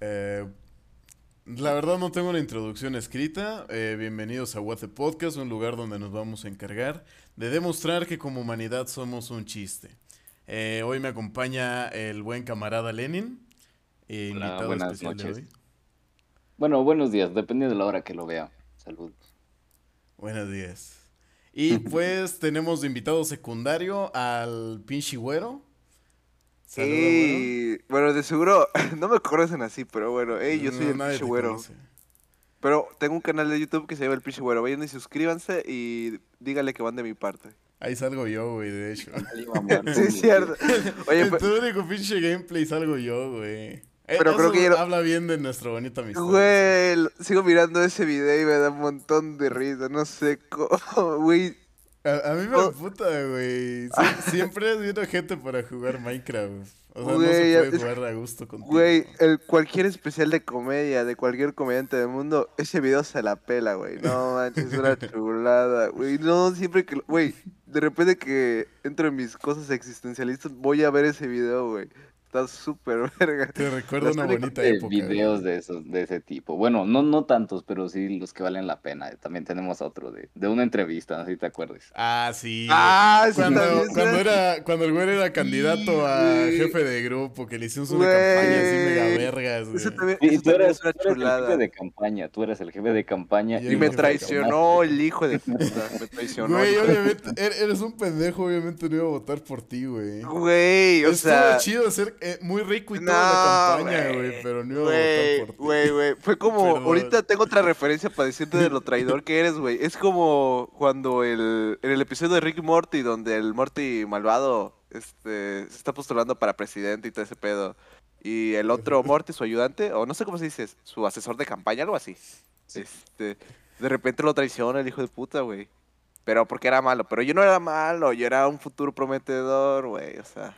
Eh, la verdad no tengo una introducción escrita. Eh, bienvenidos a What the Podcast, un lugar donde nos vamos a encargar de demostrar que como humanidad somos un chiste. Eh, hoy me acompaña el buen camarada Lenin, eh, Hola, invitado buenas especial de noches. hoy. Bueno, buenos días, depende de la hora que lo vea. Saludos. Buenos días. Y pues tenemos de invitado secundario al pinche güero. Saluda, güero. Ey, bueno, de seguro no me conocen así, pero bueno, ey, yo soy No, el nadie pinche güero. Pero tengo un canal de YouTube que se llama el pinche güero. Vayan y suscríbanse y díganle que van de mi parte. Ahí salgo yo, güey, de hecho. Sí, es cierto. Oye, en pe- tu único pinche gameplay salgo yo, güey. Eh, Pero creo eso que ya no- habla bien de nuestra bonita amistad. güey, sigo mirando ese video y me da un montón de risa. No sé cómo, güey. A, a mí me Oh. puta, güey. Sie- siempre es gente para jugar Minecraft. O sea, no se puede jugar a gusto contigo. Güey, el, cualquier especial de comedia de cualquier comediante del mundo, ese video se la pela, güey. No manches, es una chulada, güey. No, siempre que, güey, de repente que entro en mis cosas existencialistas, voy a ver ese video, güey. Está súper verga. Te recuerda Las una bonita de época. videos de esos, de ese tipo. Bueno, no, no tantos, pero sí los que valen la pena. También tenemos otro de, de una entrevista, no sé si te acuerdas. Ah, sí. Ah, sí, Cuando, era, cuando el güey era candidato a güey. jefe de grupo, que le hicimos una Güey. campaña así mega vergas, Eso güey. también, eso tú también eres, es una tú eres el chulada. jefe de campaña, tú eres el jefe de campaña. Y Y me traicionó el hijo de puta. Me traicionó. Güey, obviamente, er- eres un pendejo, obviamente no iba a votar por ti, güey. Güey, o Estuvo sea. chido ser eh, muy rico y No, toda la campaña, güey. pero no iba a Güey, votar por ti. güey, güey. Fue como, ahorita tengo otra referencia para decirte de lo traidor que eres, güey. Es como cuando el, en el episodio de Rick Morty, donde el Morty malvado este, se está postulando para presidente y todo ese pedo. Y el otro Morty, su ayudante, o no sé cómo se dice, su asesor de campaña, algo así. Este, de repente lo traiciona el hijo de puta, güey. Pero porque era malo. Pero yo no era malo, yo era un futuro prometedor, güey. O sea.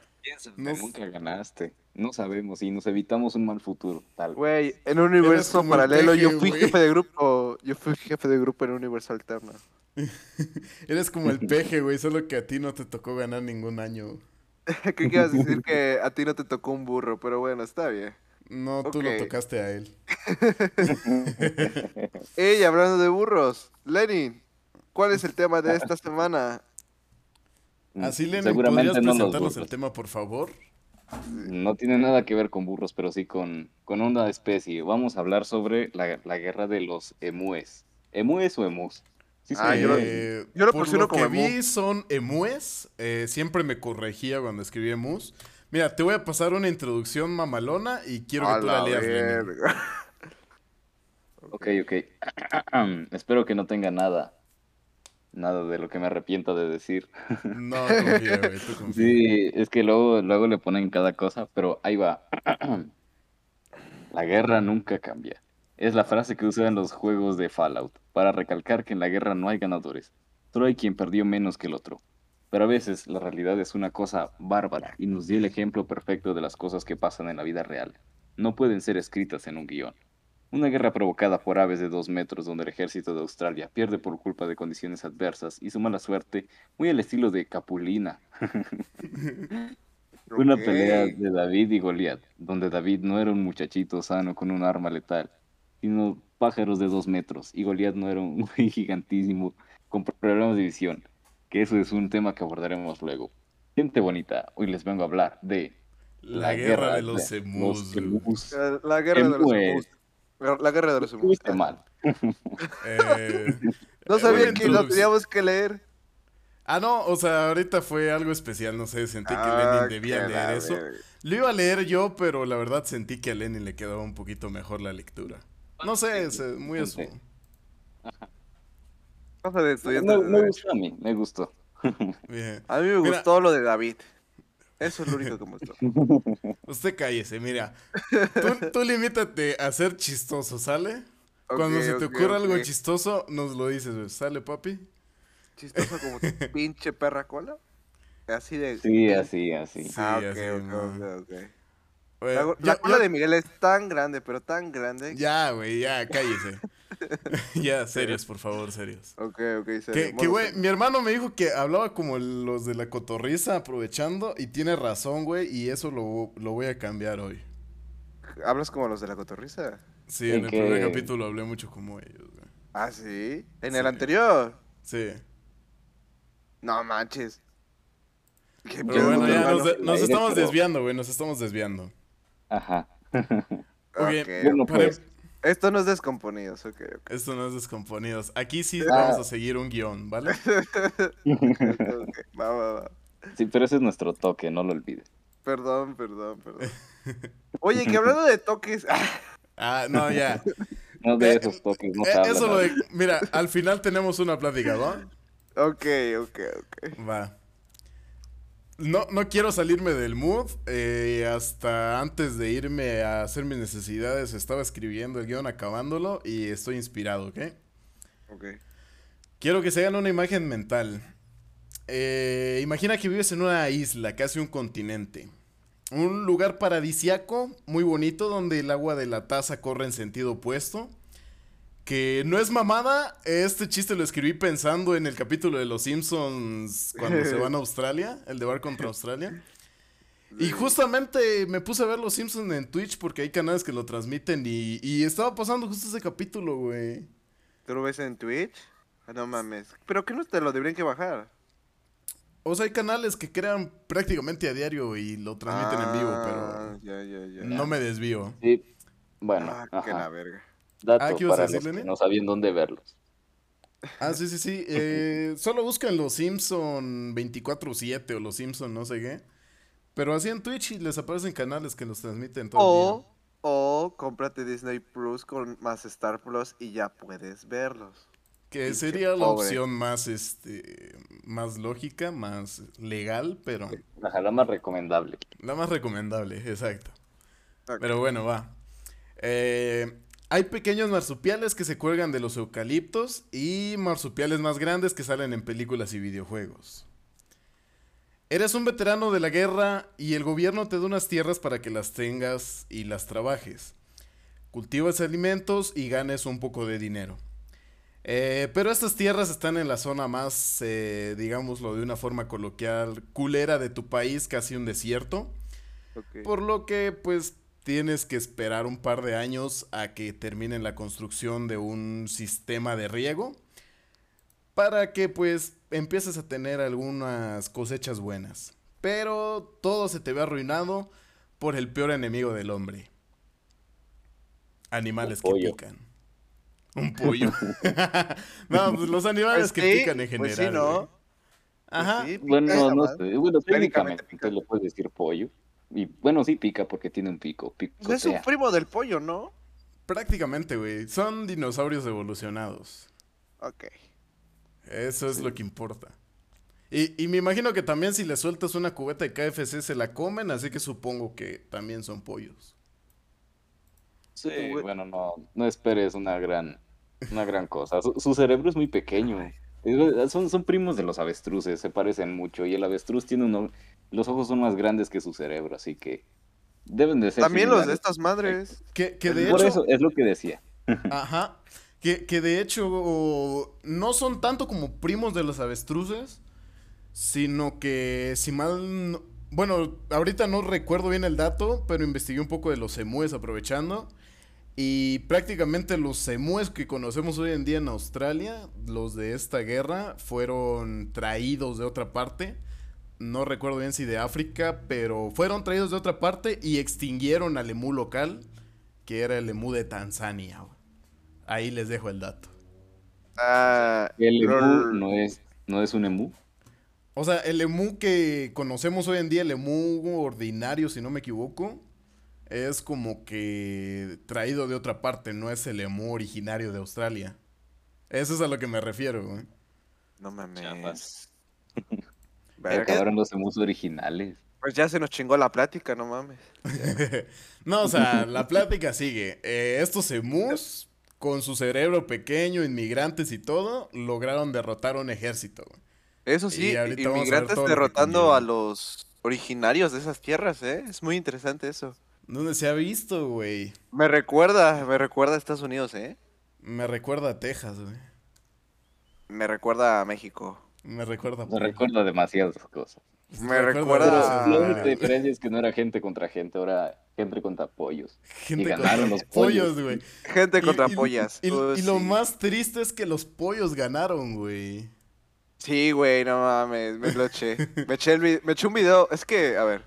Nunca ganaste. No sabemos y nos evitamos un mal futuro. Tal. Güey, en un universo paralelo yo fui jefe de grupo, yo fui jefe de grupo en un universo alterno. Eres como el peje, güey, solo que a ti no te tocó ganar ningún año. ¿Qué quieres decir que a ti no te tocó un burro? Pero bueno, está bien. No, tú lo tocaste a él. Ey, hablando de burros, Lenin, ¿cuál es el tema de esta semana? Así, Lenin, Seguramente ¿podrías no los presentarnos el tema, por favor? No tiene nada que ver con burros, pero sí con, con una especie. Vamos a hablar sobre la, la guerra de los emúes. ¿Emúes o emus? Sí, Ah, yo. Eh, yo lo por lo como que emu. vi son emúes. eh, siempre me corregía cuando escribía emus. Mira, te voy a pasar una introducción mamalona y quiero que tú la la leas. Ok, ok. Espero que no tenga nada. Nada de lo que me arrepienta de decir. No, confía, güey, tú confía. Sí, es que luego, luego le ponen cada cosa, pero ahí va. La guerra nunca cambia. Es la frase que usan los juegos de Fallout para recalcar que en la guerra no hay ganadores. Solo hay quien perdió menos que el otro. Pero a veces la realidad es una cosa bárbara y nos dio el ejemplo perfecto de las cosas que pasan en la vida real. No pueden ser escritas en un guion. Una guerra provocada por aves de dos metros donde el ejército de Australia pierde por culpa de condiciones adversas y su mala suerte, muy al estilo de Capulina. Fue una pelea de David y Goliat, donde David no era un muchachito sano con un arma letal, sino pájaros de dos metros, y Goliat no era un güey gigantísimo con problemas de visión, que eso es un tema que abordaremos luego. Gente bonita, hoy les vengo a hablar de La guerra de los emus. La guerra de los emus. La guerra de los. Estuviste mal. Eh, No eh, sabía que lo teníamos que leer. Ah, no, o sea, ahorita fue algo especial, no sé, sentí que Ah, Lenin debía leer eso. Lo iba a leer yo, pero la verdad sentí que a Lenin le quedaba un poquito mejor la lectura. No sé, es muy a su... Sí. Cosa de Me, me gustó a mí, me gustó. Bien. A mí me Mira. gustó lo de David. Eso es lo único que me gustó. Usted cállese, mira. Tú, tú limítate a ser chistoso, ¿sale? Cuando se te ok, ocurra algo chistoso, nos lo dices, güey. ¿Sale, papi? Chistoso como tu pinche perra cola. Así de. Sí, así, así. Sí, Ah, ok, así, ok, La, ya- cola ya- de Miguel es tan grande, pero tan grande. Ya, güey, ya, cállese. ya, serios, por favor, serios. Ok, ok, serio. Que, güey, serio. mi hermano me dijo que hablaba como los de la cotorriza aprovechando y tiene razón, güey, y eso lo, lo voy a cambiar hoy. hablas como los de la cotorriza. Sí, en ¿En el primer capítulo hablé mucho como ellos, güey. Ah, sí. En Sí. el anterior. Sí. No manches. Qué Pero bueno, ya hermano. nos, de- nos aire, estamos desviando, güey, nos estamos desviando. Ajá. Ok, Ok, Bueno, para- pues. Esto no es descomponidos, ok, ok. Esto no es descomponidos. Aquí sí Ah. vamos a seguir un guion, ¿vale? Va, va, va. Sí, pero ese es nuestro toque, no lo olvides. Perdón, perdón, perdón. Oye, que hablando de toques. Ah, no, ya. No de Eh, esos toques, no Eh, se habla. Eso lo de... Mira, al final tenemos una plática, ¿va? ok, ok, ok. Va. No, no quiero salirme del mood. eh, hasta antes de irme a hacer mis necesidades estaba escribiendo el guion, acabándolo y estoy inspirado, ¿ok? Ok. Quiero que se hagan una imagen mental. Eh, imagina que vives en una isla, casi un continente. Un lugar paradisiaco, muy bonito, donde el agua de la taza corre en sentido opuesto. Que no es mamada, este chiste lo escribí pensando en el capítulo de Los Simpsons cuando se van a Australia, el de bar contra Australia. Y justamente me puse a ver Los Simpsons en Twitch porque hay canales que lo transmiten y, y estaba pasando justo ese capítulo, güey. ¿Tú lo ves en Twitch? Ah, No mames. ¿Pero qué no te lo deberían que bajar? O sea, hay canales que crean prácticamente a diario y lo transmiten en vivo, Ah, pero Ya, ya, ya. no me desvío. Sí, bueno, Ah, que la verga. Dato Ah, ¿qué ibas a para decir, los que no sabían dónde verlos. Ah, sí, sí, sí. eh, solo buscan los Simpson 24-7 o los Simpson no sé qué. Pero así en Twitch y les aparecen canales que los transmiten todo el día. O, o cómprate Disney Plus con más Star Plus y ya puedes verlos. Que sería la pobre. opción más, este, más lógica, más legal, pero Ajá, la más recomendable. la más recomendable, exacto. Pero bueno, va. Eh, hay pequeños marsupiales que se cuelgan de los eucaliptos y marsupiales más grandes que salen en películas y videojuegos. Eres un veterano de la guerra y el gobierno te da unas tierras para que las tengas y las trabajes. Cultivas alimentos y ganes un poco de dinero. Eh, pero estas tierras están en la zona más, eh, digámoslo de una forma coloquial, culera de tu país, casi un desierto. Por lo que, pues, tienes que esperar un par de años a que terminen la construcción de un sistema de riego para que, pues, empieces a tener algunas cosechas buenas. Pero todo se te ve arruinado por el peor enemigo del hombre. Animales que pican. Un pollo. no, pues los animales Pues que sí, pican en pues general. sí, ¿no? güey. Ajá. Pues sí, pica Bueno, no sé. Bueno, Técnicamente técnicamente le puedes decir pollo. Y bueno, sí pica porque tiene un pico. Es un primo del pollo, ¿no? Prácticamente, güey. Son dinosaurios evolucionados. Ok. Eso es lo que importa. Y, y me imagino que también si le sueltas una cubeta de KFC se la comen, así que supongo que también son pollos. Sí, Güey. bueno, no, no esperes una gran, una gran cosa. Su, su cerebro es muy pequeño. Son, son primos de los avestruces, se parecen mucho. Y el avestruz tiene uno, los ojos son más grandes que su cerebro, así que deben de ser. También los de estas madres. Que, que de Por hecho, eso es lo que decía. ajá, que, que de hecho no son tanto como primos de los avestruces, sino que si mal, no- bueno, ahorita no recuerdo bien el dato, pero investigué un poco de los emúes aprovechando. Y prácticamente los emúes que conocemos hoy en día en Australia, los de esta guerra, fueron traídos de otra parte. No recuerdo bien si de África, pero fueron traídos de otra parte y extinguieron al emú local, que era el emú de Tanzania. Ahí les dejo el dato. Ah, El emú no es, no es un emú. O sea, el emú que conocemos hoy en día, el emú ordinario, si no me equivoco, es como que traído de otra parte, no es el emú originario de Australia. Eso es a lo que me refiero, güey. No mames. Verga. Acabaron los emus originales. Pues ya se nos chingó la plática, no mames. no, o sea, la plática sigue. Eh, estos emus, con su cerebro pequeño, inmigrantes y todo, lograron derrotar un ejército. güey. Eso sí, a inmigrantes derrotando a los originarios de esas tierras, ¿eh? Es muy interesante eso. ¿Dónde se ha visto, güey? Me recuerda, me recuerda a Estados Unidos, ¿eh? Me recuerda a Texas, güey. Me recuerda a México. Me recuerda Me recuerda demasiadas cosas. Me recuerda- Pero la única diferencia es que no era gente contra gente, ahora gente contra pollos. Gente y contra ganaron los pollos, güey. Gente Y- contra y- pollas. Y, Uh, y lo más triste es que los pollos ganaron, güey. Sí, güey, no mames, me lo eché. Me eché, el vi- me eché un video, es que, a ver,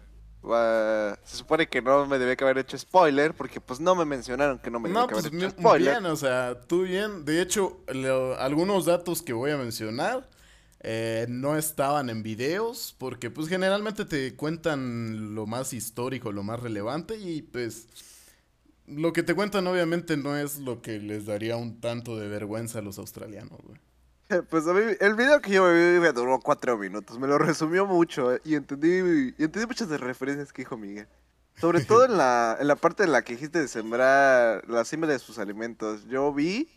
se supone que no me debía que haber hecho spoiler, porque pues no me mencionaron que no me debía No, que pues haber hecho spoiler. bien, o sea, tú bien. De hecho, lo- algunos datos que voy a mencionar eh, no estaban en videos, porque pues generalmente te cuentan lo más histórico, lo más relevante, y pues lo que te cuentan obviamente no es lo que les daría un tanto de vergüenza a los australianos, güey. Pues a mí, el video que yo me vi me duró cuatro minutos, me lo resumió mucho eh, y entendí, y entendí muchas de las referencias que dijo Miguel. Sobre todo en la, en la parte en la que dijiste de sembrar la siembra de sus alimentos. Yo vi,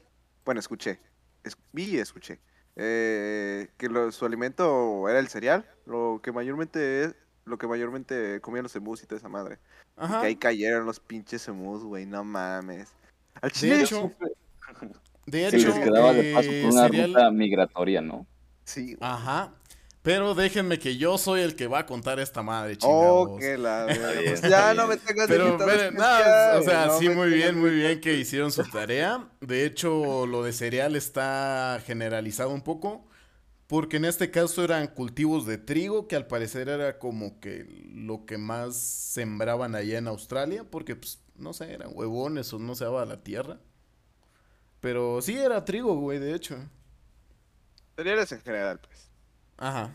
bueno, escuché, es- vi y escuché, eh, que lo- su alimento era el cereal, lo que mayormente es, lo que mayormente comían los emus y toda esa madre. Ajá. Que ahí cayeron los pinches emus, güey, no mames. Al De chile, hecho, de Se hecho, les quedaba de paso eh, por una cereal- ruta migratoria, ¿no? sí. Ajá. Pero déjenme que yo soy el que va a contar esta madre, Oh, chingados. que la verga, bien, pues ya no me tengas Pero, miren, no, especial, o sea, no sí, muy bien, muy bien que hicieron su tarea. De hecho, lo de cereal está generalizado un poco, porque en este caso eran cultivos de trigo, que al parecer era como que lo que más sembraban allá en Australia, porque, pues, no sé, eran huevones o no se daba la tierra. Pero sí era trigo, güey, de hecho. Cereales en general, pues. Ajá.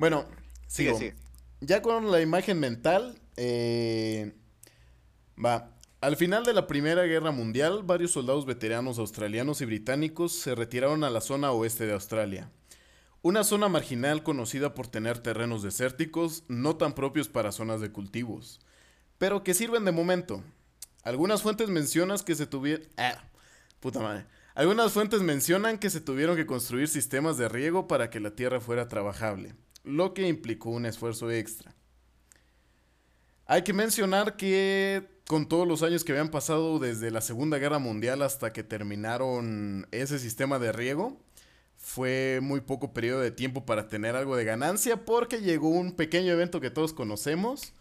Bueno, sigue, sigo. sigue. Ya con la imagen mental, eh, va. Al final de la Primera Guerra Mundial, varios soldados veteranos australianos y británicos se retiraron a la zona oeste de Australia. Una zona marginal conocida por tener terrenos desérticos no tan propios para zonas de cultivos, pero que sirven de momento. Algunas fuentes mencionan que se tuvieron... Ah, puta madre. Algunas fuentes mencionan que se tuvieron que construir sistemas de riego para que la tierra fuera trabajable, lo que implicó un esfuerzo extra. Hay que mencionar que con todos los años que habían pasado desde la Segunda Guerra Mundial hasta que terminaron ese sistema de riego, fue muy poco periodo de tiempo para tener algo de ganancia porque llegó un pequeño evento que todos conocemos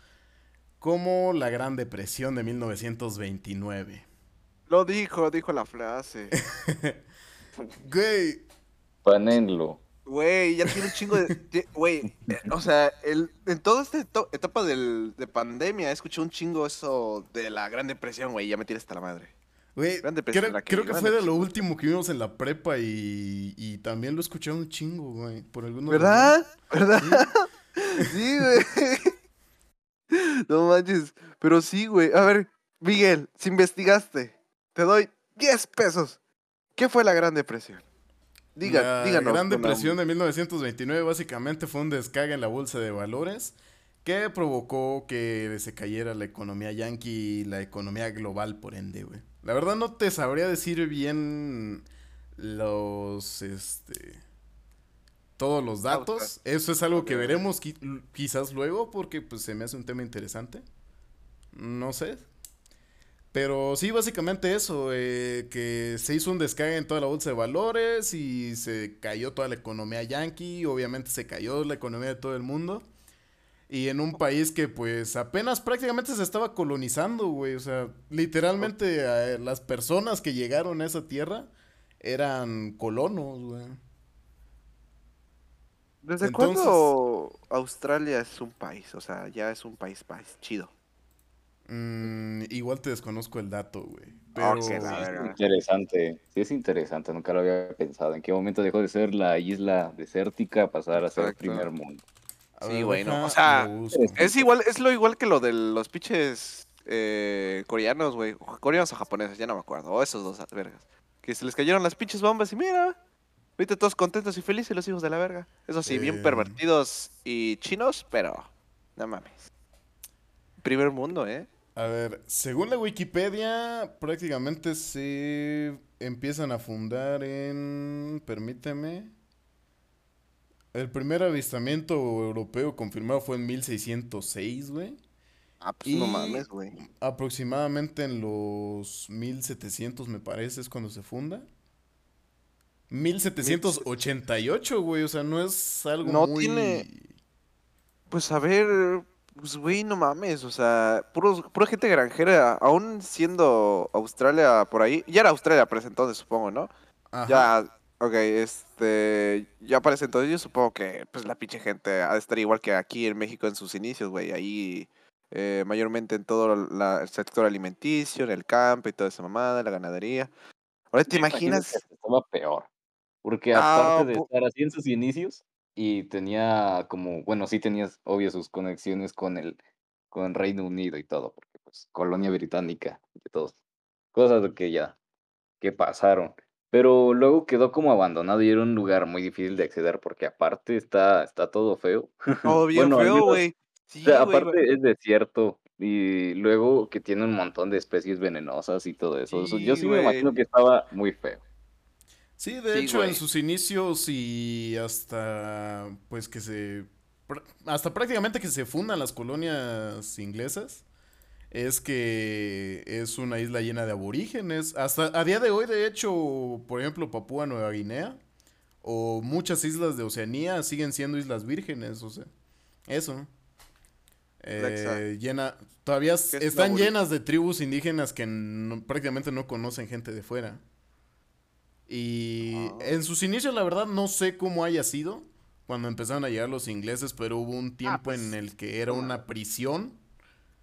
como la Gran Depresión de 1929. Lo dijo, dijo la frase. Güey, Panenlo. Güey, ya tiene un chingo de... Güey, eh, o sea, el, en toda esta etapa del, de pandemia escuché un chingo eso de la Gran Depresión, güey, ya me tienes hasta la madre. Güey, Gran depresión, creo, la que creo que fue de lo último que vimos en la prepa y, y también lo escuché un chingo, güey. Por algunos ¿Verdad? ¿Verdad? Sí, güey. No manches. Pero sí, güey. A ver, Miguel, si investigaste, te doy 10 pesos. ¿Qué fue la Gran Depresión? Diga, la díganos. Gran Depresión de 1929 básicamente fue un descague en la bolsa de valores que provocó que se cayera la economía yankee y la economía global por ende, güey. La verdad no te sabría decir bien los, este, todos los datos. Eso es algo que veremos qui- quizás luego porque pues se me hace un tema interesante. No sé. Pero sí, básicamente eso, eh, que se hizo un descague en toda la bolsa de valores y se cayó toda la economía yankee, obviamente se cayó la economía de todo el mundo. Y en un país que pues apenas prácticamente se estaba colonizando, güey. O sea, literalmente eh, las personas que llegaron a esa tierra eran colonos, güey. ¿Desde Entonces- cuándo Australia es un país? O sea, ya es un país, país chido. Mm, igual te desconozco el dato, güey. Ah, Pero... es interesante. Sí, es interesante. Nunca lo había pensado. ¿En qué momento dejó de ser la isla desértica a pasar a ser Exacto. primer mundo? A Sí, ver, güey, no, deja, o sea. Es igual, es lo igual que lo de los pinches eh, coreanos, güey. Coreanos o japoneses, ya no me acuerdo. O esos dos vergas. Que se les cayeron las pinches bombas y mira. Ahorita todos contentos y felices los hijos de la verga. Eso sí, bien pervertidos y chinos, pero no mames. Primer mundo, ¿eh? A ver, según la Wikipedia, prácticamente se empiezan a fundar en... Permíteme. El primer avistamiento europeo confirmado fue en 1606, güey. Ah, pues no Y- mames, güey. Aproximadamente en los 1700, me parece, es cuando se funda. 1788, güey, o sea, no es algo No muy... tiene- Pues a ver, pues güey, no mames, o sea, puros, pura gente granjera, aún siendo Australia por ahí, ya era Australia para ese entonces, supongo, ¿no? Ajá. Ya, ok, este, ya para ese entonces yo supongo que pues la pinche gente ha de estar igual que aquí en México en sus inicios, güey, ahí eh, mayormente en todo la- el sector alimenticio, en el campo y toda esa mamada, la ganadería. Ahora te imaginas, que estaba peor. Porque Ah, aparte de estar así en sus inicios, y tenía como, bueno, sí tenías obvio sus conexiones con el, con Reino Unido y todo, porque pues colonia británica y todo. Cosas que ya, que pasaron. Pero luego quedó como abandonado y era un lugar muy difícil de acceder porque aparte está, está todo feo. todo bien Bueno, feo, güey. o Sí, sea, aparte es desierto y luego que tiene un montón de especies venenosas y todo eso. Yo Sí, me imagino que estaba muy feo. Sí, de Sí, hecho, en sus inicios y hasta, pues que se, hasta prácticamente que se fundan las colonias inglesas, es que es una isla llena de aborígenes. Hasta a día de hoy, de hecho, por ejemplo, Papúa Nueva Guinea o muchas islas de Oceanía siguen siendo islas vírgenes, o sea, eso. Eh, llena, todavía ¿Qué es están llenas de tribus indígenas que no- prácticamente no conocen gente de fuera. Y Ah. en sus inicios, la verdad, no sé cómo haya sido cuando empezaron a llegar los ingleses, pero hubo un tiempo pues, en el que era una prisión.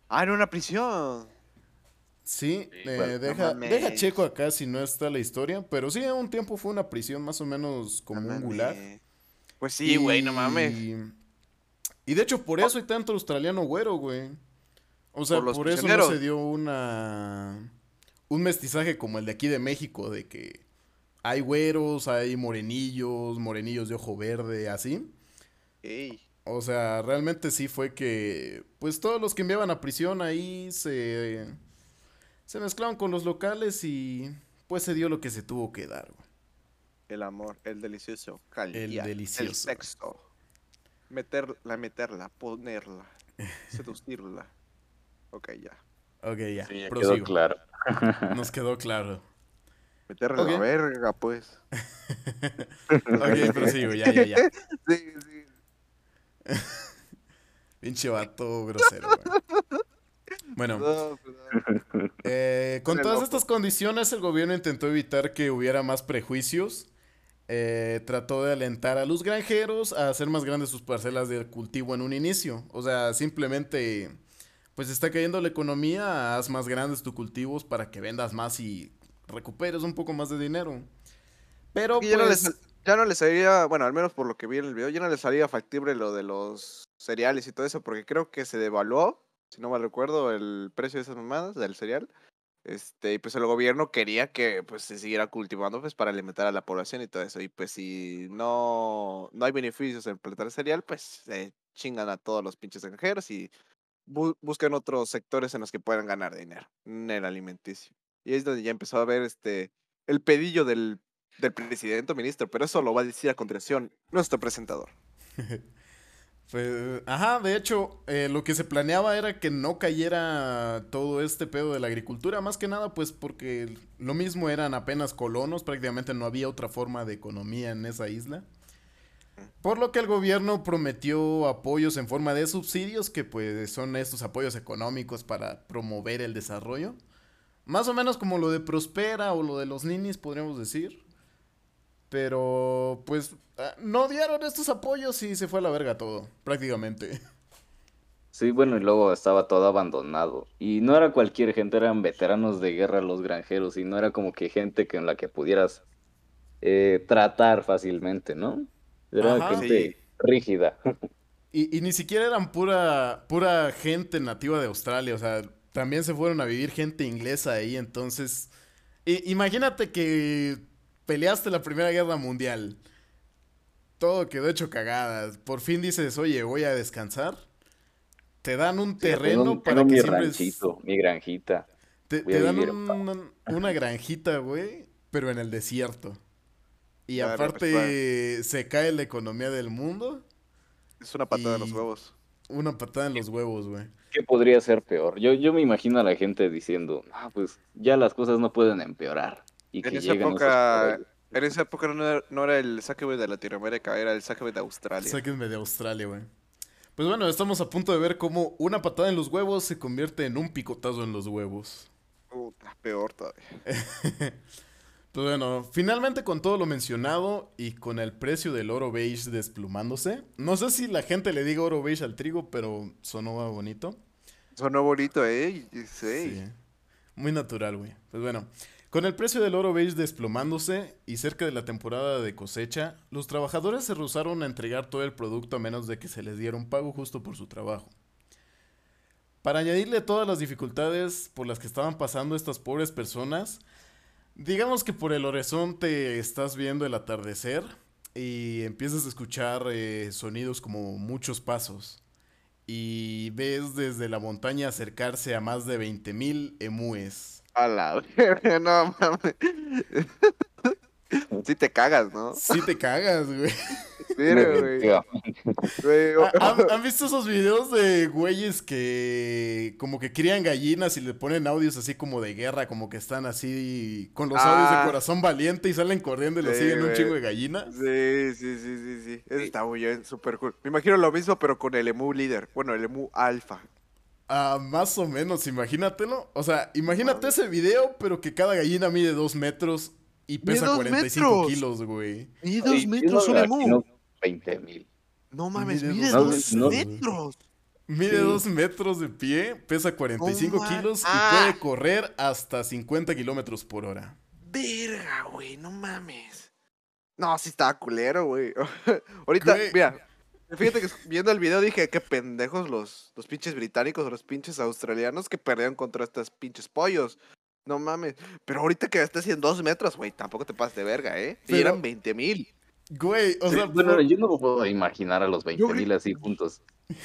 Ah, en una prisión. Sí, Sí, eh, bueno, no deja, checo acá si no está la historia, pero sí, un tiempo fue una prisión más o menos como No un gulag. Pues sí, güey, no mames. Y, y de hecho, por eso hay tanto australiano güero, güey. O sea, Por por eso no se dio una un mestizaje como el de aquí de México, de que hay güeros, hay morenillos, morenillos de ojo verde, así. Ey. O sea, realmente sí fue que, pues todos los que enviaban a prisión ahí se, se mezclaban con los locales y pues se dio lo que se tuvo que dar, güey. El amor, el delicioso, calidad, el delicioso. sexo. Meterla, meterla, ponerla, seducirla. Ok, ya. Ok, ya, Sí, ya quedó claro. Nos quedó claro. Meterla Ok. la verga, pues. Ok, prosigo, ya, ya, ya. Sí, sí. Pinche vato grosero, güey. Bueno, No, perdón. eh, con todas estas condiciones el gobierno intentó evitar que hubiera más prejuicios. Eh, trató de alentar a los granjeros a hacer más grandes sus parcelas de cultivo en un inicio. O sea, simplemente, pues está cayendo la economía, haz más grandes tus cultivos para que vendas más y recuperes un poco más de dinero. Pero ya, no les, pues, sal- ya no les salía, bueno, al menos por lo que vi en el video, ya no les salía factible lo de los cereales y todo eso, porque creo que se devaluó, si no mal recuerdo, el precio de esas mamadas, del cereal. Este, y pues el gobierno quería que pues se siguiera cultivando pues para alimentar a la población y todo eso. Y pues si no, no hay beneficios en plantar cereal, pues se chingan a todos los pinches granjeros y bu- buscan otros sectores en los que puedan ganar dinero en el alimenticio. Y es donde ya empezó a ver este el pedillo del, del presidente o ministro, pero eso lo va a decir a continuación nuestro presentador. Pues, ajá, de hecho, eh, lo que se planeaba era que no cayera todo este pedo de la agricultura, más que nada, pues porque lo mismo eran apenas colonos, prácticamente no había otra forma de economía en esa isla. Por lo que el gobierno prometió apoyos en forma de subsidios, que pues son estos apoyos económicos para promover el desarrollo. Más o menos como lo de Prospera o lo de los ninis, podríamos decir. Pero, pues, ah, no dieron estos apoyos y se fue a la verga todo, prácticamente. Sí, bueno, y luego estaba todo abandonado. Y no era cualquier gente, eran veteranos de guerra los granjeros, y no era como que gente con la que pudieras eh, tratar fácilmente, ¿no? Era Ajá. gente Sí. rígida. Y, y ni siquiera eran pura, pura gente nativa de Australia, o sea, también se fueron a vivir gente inglesa ahí, entonces, imagínate que peleaste la Primera Guerra Mundial, todo quedó hecho cagadas, por fin dices, oye, voy a descansar, te dan un terreno Tengo- para tengo que mi ranchito, mi granjita. Te, te dan vivir. un- una granjita, güey, pero en el desierto. Y Claro, pues, aparte se cae la economía del mundo, Es una patada en los huevos. una patada en los huevos, güey. ¿Qué podría ser peor? Yo, yo me imagino a la gente diciendo, ah, pues ya las cosas no pueden empeorar. Y que En esa llegan esos época, en esa época no era, no era el Sáquebe de Latinoamérica, era el Sáquebe de Australia. Sáquenme de Australia, güey. Pues bueno, estamos a punto de ver cómo una patada en los huevos se convierte en un picotazo en los huevos. Puta, peor todavía. Pues bueno, finalmente con todo lo mencionado y con el precio del oro beige desplumándose, no sé si la gente le diga oro beige al trigo, pero sonó bonito. Sonó bonito, ¿eh? Sí. Sí. Muy natural, güey. Pues bueno, con el precio del oro beige desplomándose y cerca de la temporada de cosecha, los trabajadores se rehusaron a entregar todo el producto a menos de que se les diera un pago justo por su trabajo. Para añadirle todas las dificultades por las que estaban pasando estas pobres personas, digamos que por el horizonte estás viendo el atardecer y empiezas a escuchar eh, sonidos como muchos pasos y ves desde la montaña acercarse a más de 20.000 emúes. A no mames. Sí te cagas, ¿no? Sí te cagas, güey. Mira, güey. Güey, o- ¿Han, han visto esos videos de güeyes que como que crían gallinas y le ponen audios así como de guerra, como que están así con los audios de Ah. corazón valiente y salen corriendo y le Sí, siguen un chingo de gallinas? Sí, sí, sí, sí, sí. Eso está muy bien, súper cool. Me imagino lo mismo, pero con el emu líder. Bueno, el emu alfa. Ah, más o menos, imagínatelo. O sea, imagínate ese video, pero que cada gallina mide dos metros y ¡Mide pesa dos 45 metros! kilos, güey. Mide dos metros un emu. No, 20 mil. No mames, Mide mide dos dos metros. metros. Mide Sí. dos metros de pie, pesa 45 ma- kilos y Ah. puede correr hasta 50 kilómetros por hora. Verga, güey, no mames. No, sí estaba culero, güey. Ahorita, mira, fíjate que viendo el video dije, qué pendejos los, los pinches británicos o los pinches australianos que perdieron contra estos pinches pollos. No mames. Pero ahorita que estés en dos metros, güey, tampoco te pases de verga, ¿eh? Y Pero- eran 20 mil. Güey, o sea, bueno, yo no me puedo imaginar a los 20 mil así juntos.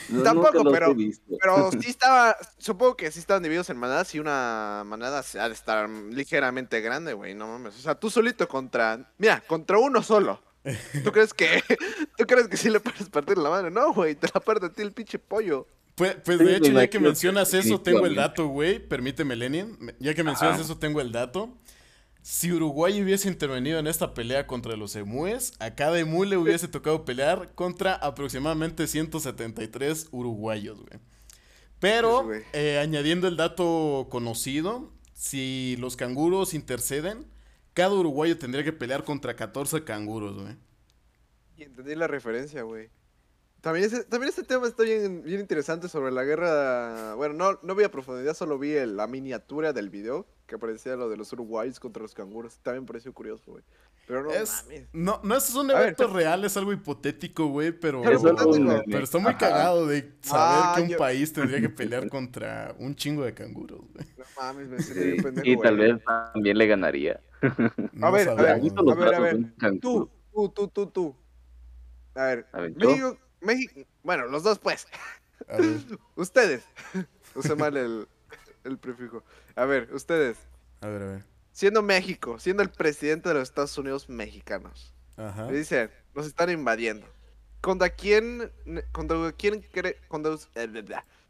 No, Tampoco, pero-. Pero sí estaba, supongo que sí estaban divididos en manadas y una manada se ha de estar ligeramente grande, güey, no mames. O sea, tú solito contra, mira, contra uno solo. ¿Tú crees que, tú crees que sí le puedes partir la madre? No, güey, te la parte a ti el pinche pollo. Pues, pues de hecho, ya que mencionas eso, tengo el dato, güey. Permíteme, Lenin. Ya que mencionas Ajá. eso, tengo el dato. Si Uruguay hubiese intervenido en esta pelea contra los emúes, a cada emú le hubiese tocado pelear contra aproximadamente 173 uruguayos, güey. Pero, eh, añadiendo el dato conocido, si los canguros interceden, cada uruguayo tendría que pelear contra 14 canguros, güey. Y entendí la referencia, güey. También, ese- también este tema está bien, bien interesante sobre la guerra. Bueno, no, no vi a profundidad, solo vi el- la miniatura del video que aparecía lo de los uruguayos contra los canguros. También me pareció curioso, güey. Pero no Es- mames. No, no es un A ver, evento real, es algo hipotético, güey, pero... Meme. Pero está muy Ajá. cagado de saber Ah, que un yo- país tendría que pelear contra un chingo de canguros, güey. No mames, me Sí, pendejo, y tal güey. vez también le ganaría. No ver, a ver, ¿Has visto a ver, a ver. Tú, tú, tú, tú, tú. A ver, A ver, ¿yo? México, México, bueno, los dos pues. A ver, Ustedes. Usé mal el, el prefijo. A ver, ustedes. a ver, a ver. Siendo México, siendo el presidente de los Estados Unidos mexicanos. Ajá. Me dicen, nos están invadiendo. ¿Contra quién, contra quién, cree, contra, eh.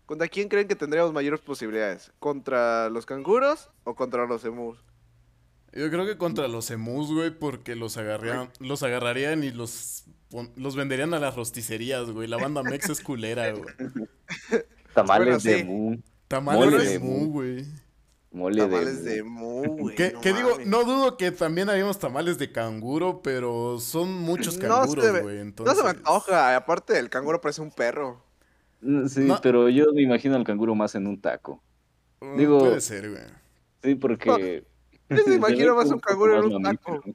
¿Contra quién creen que tendríamos mayores posibilidades? ¿Contra los canguros o contra los emus? Yo creo que contra los emus, güey, porque los agarrarían, los agarrarían y los, los venderían a las rosticerías, güey. La banda mex es culera, güey. Tamales Bueno, de sí. mu, Tamales Mole de mu. güey. mole Tamales de de mu. güey. Que, no que digo, no dudo que también haríamos tamales de canguro, pero son muchos No se canguros, me- güey. No Entonces... se me antoja. Aparte, el canguro parece un perro. Mm, Sí, No. pero yo me imagino al canguro más en un taco. Mm, Digo- Puede ser, güey. Sí, porque... Yo se se imagino más un canguro en un mamífero. taco.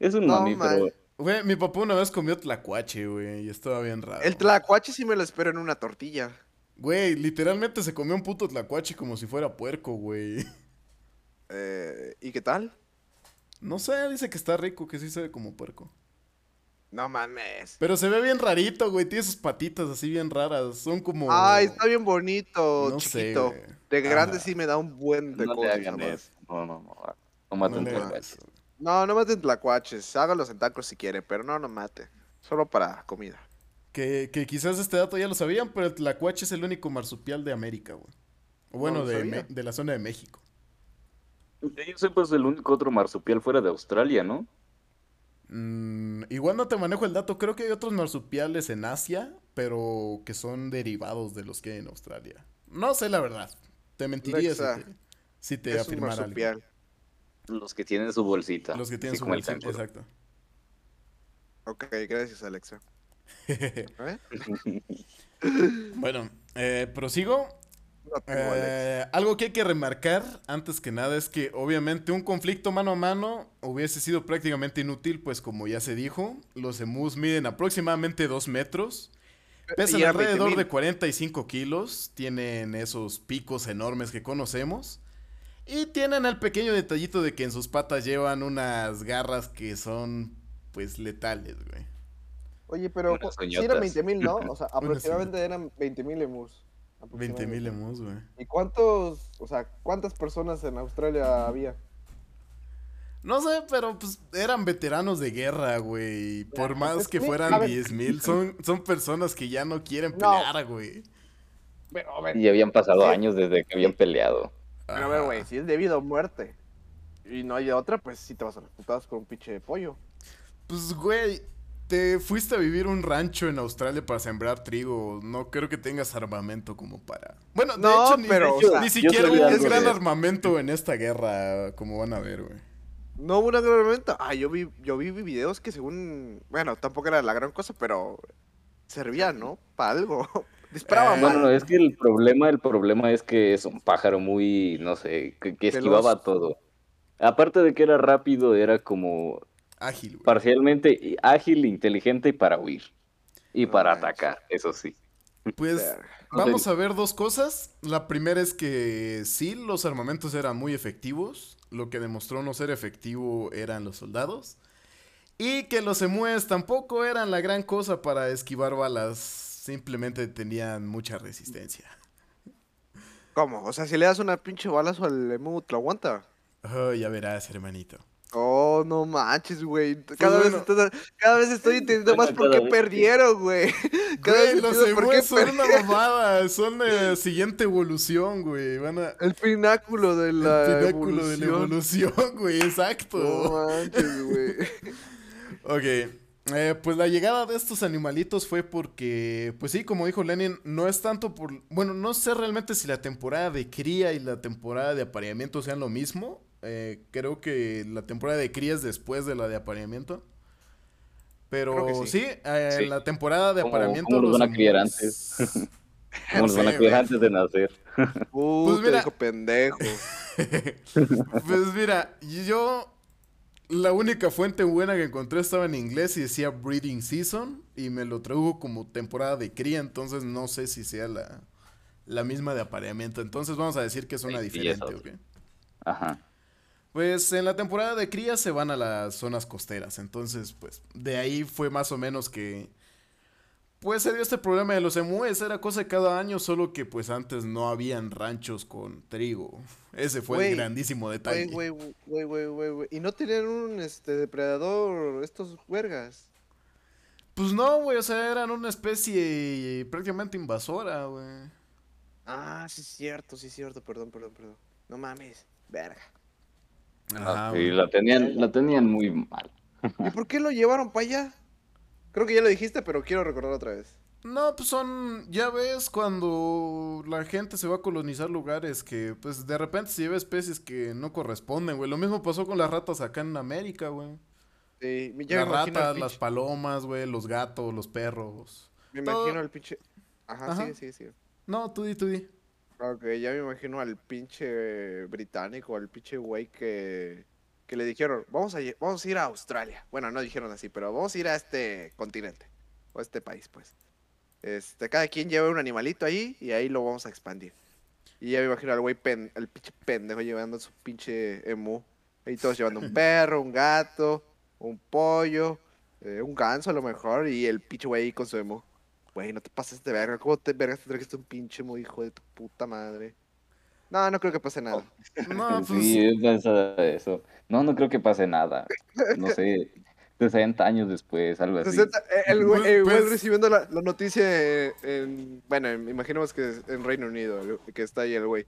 Es un No, mamífero. Güey, mi papá una vez comió tlacuache, güey, y estaba bien raro. El tlacuache sí me lo espero en una tortilla. Güey, literalmente se comió un puto tlacuache como si fuera puerco, güey. Eh, ¿Y qué tal? No sé, dice que está rico, que sí se ve como puerco. No mames. Pero se ve bien rarito, güey. Tiene sus patitas así bien raras. Son como. Ay, está bien bonito, No sé, chiquito. güey. de grande Ajá. sí me da un buen de No le cosas. hagan eso. No, no, no. No No le eso. No, no maten tlacuaches. Hágalos en tacos si quiere, pero no, no mate. Solo para comida. Que, que quizás este dato ya lo sabían, pero el tlacuache es el único marsupial de América, güey. O bueno, de. Me- de la zona de México. Que Yo sepa, es el único otro marsupial fuera de Australia, ¿no? Mm, igual no te manejo el dato, creo que hay otros marsupiales en Asia, pero que son derivados de los que hay en Australia. No sé la verdad. Te mentiría si te, si te es un afirmara algo. Los que tienen su bolsita. Los que tienen su canguro. exacto. Ok, gracias, Alexa. ¿Eh? Bueno, eh, prosigo. Eh, algo que hay que remarcar antes que nada es que obviamente un conflicto mano a mano hubiese sido prácticamente inútil, pues como ya se dijo, los emus miden aproximadamente 2 metros, pesan Y eran alrededor 20,000. de 45 kilos, tienen esos picos enormes que conocemos y tienen el pequeño detallito de que en sus patas llevan unas garras que son pues letales, güey. Oye, pero sí eran uñotas. 20.000, ¿no? O sea, aproximadamente eran 20.000 emus. 20 mil emus, güey. ¿Y cuántos, o sea, cuántas personas en Australia había? No sé, pero pues eran veteranos de guerra, güey. Por Ya, más que fueran a ver. 10 mil, son, son personas que ya no quieren No. pelear, güey. Pero, a ver, Y habían pasado Sí. años desde que habían peleado. Pero a ver, Ajá. güey, si es debido a muerte y no hay otra, pues sí te vas a las putadas con un pinche pollo. Pues, güey, te fuiste a vivir un rancho en Australia para sembrar trigo. No creo que tengas armamento como para. Bueno, de No, hecho, ni, pero, o ni siquiera algo gran de- armamento en esta guerra, como van a ver, güey. No hubo una gran venta. Ah, yo vi, yo vi videos que según. Bueno, tampoco era la gran cosa, pero servían, ¿no? Para algo. Disparaban Eh, mal. No, es que el problema, el problema es que es un pájaro muy, no sé, que, que esquivaba Veloz. todo. Aparte de que era rápido, era como Ágil, güey. parcialmente ágil, inteligente y para huir. Y No para manches. atacar, eso sí. Pues vamos a ver dos cosas. La primera es que sí, los armamentos eran muy efectivos. Lo que demostró no ser efectivo eran los soldados. Y que los emúes tampoco eran la gran cosa para esquivar balas. Simplemente tenían mucha resistencia. ¿Cómo? O sea, si le das una pinche balazo al emu, ¿te lo aguanta? Oh, ya verás, hermanito. Oh, no manches, güey. Cada, bueno. vez, estoy- cada vez estoy entendiendo más por qué perdieron, güey. Cada Güey, vez los por qué son una mamada. Son la siguiente evolución, güey. Van a... El pináculo de El la pináculo de la evolución. evolución, güey. Exacto. No manches, güey. Ok, eh, pues la llegada de estos animalitos fue porque, pues sí, como dijo Lenin, no es tanto por, bueno, no sé realmente si la temporada de cría y la temporada de apareamiento sean lo mismo. Eh, creo que la temporada de cría es después de la de apareamiento. Pero sí, sí. eh, Sí. en la temporada de ¿Cómo- apareamiento... cómo los van a criar antes? Como los van a criar antes de nacer. Uh, Pues te mira. dijo pendejo. Pues mira, yo la única fuente buena que encontré estaba en inglés y decía breeding season y me lo tradujo como temporada de cría, entonces no sé si sea la, la misma de apareamiento. Entonces vamos a decir que es una Sí, diferente. ¿ok? Ajá. Pues en la temporada de cría se van a las zonas costeras, entonces pues de ahí fue más o menos que pues se dio este problema de los emúes, era cosa de cada año, solo que pues antes no habían ranchos con trigo. Ese fue el grandísimo detalle. Güey, güey, güey, güey. Y no tenían un este depredador estos huergas. Pues no, güey, o sea, eran una especie prácticamente invasora, güey. Ah, sí es cierto, sí es cierto, perdón, perdón, perdón. No mames, verga. Ajá, Ah, güey. sí, la tenían, la tenían muy mal. ¿Y por qué lo llevaron para allá? Creo que ya lo dijiste, pero quiero recordar otra vez. No, pues son, ya ves, cuando la gente se va a colonizar lugares que, pues, de repente se lleva especies que no corresponden, güey. Lo mismo pasó con las ratas acá en América, güey. Sí, me- Las ratas, las palomas, güey, los gatos, los perros. Me todo- imagino al pinche. Ajá, Ajá. sigue, sigue, sigue. No, tú di, tú di. Ok, ya me imagino al pinche británico, al pinche güey que, que le dijeron, vamos a, vamos a ir a Australia. Bueno, no dijeron así, pero vamos a ir a este continente, o a este país, pues. Este, cada quien lleva un animalito ahí y ahí lo vamos a expandir. Y ya me imagino al güey, pen, al pinche pendejo llevando su pinche emu. Ahí todos llevando un perro, un gato, un pollo, eh, un ganso a lo mejor, y el pinche güey ahí con su emu. Güey, no te pases de verga. ¿Cómo te vergas te trajiste un pinche emu, hijo de tu puta madre? No, no creo que pase nada. No, pues, Sí, he pensado eso. No, no creo que pase nada. No sé, 60 años después, algo así. 60 eh, el güey, Pues- el güey pues- recibiendo la, la noticia en, bueno, en- imaginemos que es en Reino Unido, que está ahí el güey.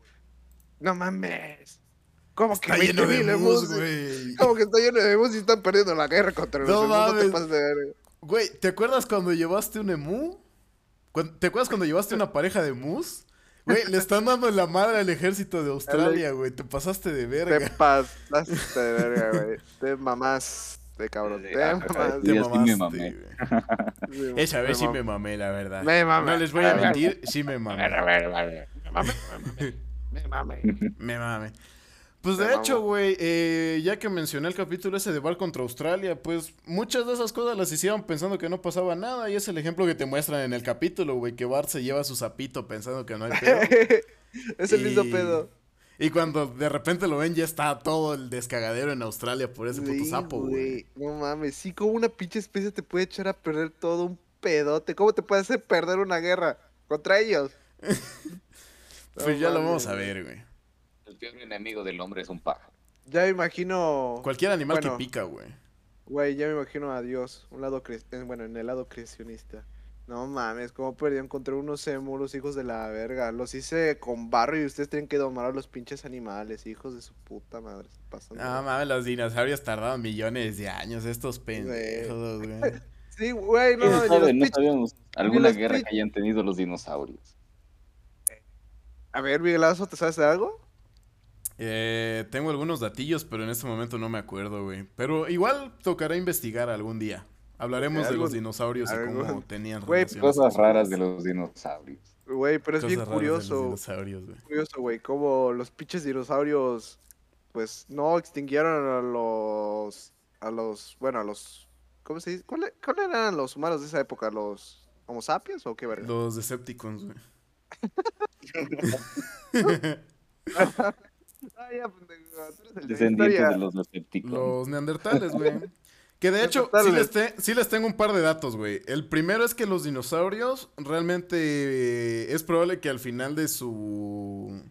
No mames. ¿Cómo que Está lleno de 20.000 emus, emus? güey. ¿Cómo que está lleno de emus y están perdiendo la guerra contra los No emus? No te mames. pases de verga. Güey, ¿te acuerdas cuando llevaste un emu? ¿Te acuerdas cuando llevaste una pareja de emus? Güey, le están dando la madre al ejército de Australia, güey. Te pasaste de Te verga. pasaste de verga, güey. Te mamaste, cabrón. Te Ah, mamaste. Te Sí, me mamaste, mamé. güey. Sí, Esa vez sí me mamé, la verdad. Me mamé. No les voy a mentir, sí me mamé. Me mamé, me mamé. Me mamé. Pues de hecho, güey, eh, ya que mencioné el capítulo ese de Bar contra Australia, pues muchas de esas cosas las hicieron pensando que no pasaba nada. Y es el ejemplo que te muestran en el capítulo, güey, que Bart se lleva su sapito pensando que no hay pedo. Es el mismo pedo. Y cuando de repente lo ven, ya está todo el descagadero en Australia por ese puto Sí, sapo, güey. No mames, sí, como una pinche especie te puede echar a perder todo un pedote. ¿Cómo te puede hacer perder una guerra contra ellos? Pues No ya lo vamos a ver, güey. El peor enemigo del hombre es un pájaro. Ya me imagino. Cualquier animal Bueno. que pica, güey. Güey, ya me imagino a Dios. Un lado cre- bueno, en el lado creacionista. No mames, cómo perdieron contra unos emus, los hijos de la verga. Los hice con barro y ustedes tienen que domar a los pinches animales, hijos de su puta madre. pasan No mames, los dinosaurios tardaron millones de años, estos pendejos, güey. Sí, güey, no, los No pinches- sabíamos alguna guerra que hayan tenido los dinosaurios. A ver, Miguelazo, ¿te sabes de algo? Eh, tengo algunos datillos, pero en este momento no me acuerdo, güey. Pero igual tocará investigar algún día. Hablaremos de los dinosaurios y cómo tenían Güey, Cosas raras de los dinosaurios. Güey, pero es Cosas bien curioso. dinosaurios, güey. curioso, güey, cómo los pinches dinosaurios, pues, no extinguieron a los, a los, bueno, a los, ¿cómo se dice? ¿Cuáles cuáles eran los humanos de esa época? ¿Los homo sapiens o qué verga? Los Decepticons, güey. Ah, ya, pendejo, tú eres el de la Descendientes de los Decepticons. Los neandertales, güey. Que de hecho, sí les, te- sí les tengo un par de datos, güey. El primero es que los dinosaurios realmente eh, es probable que al final de su...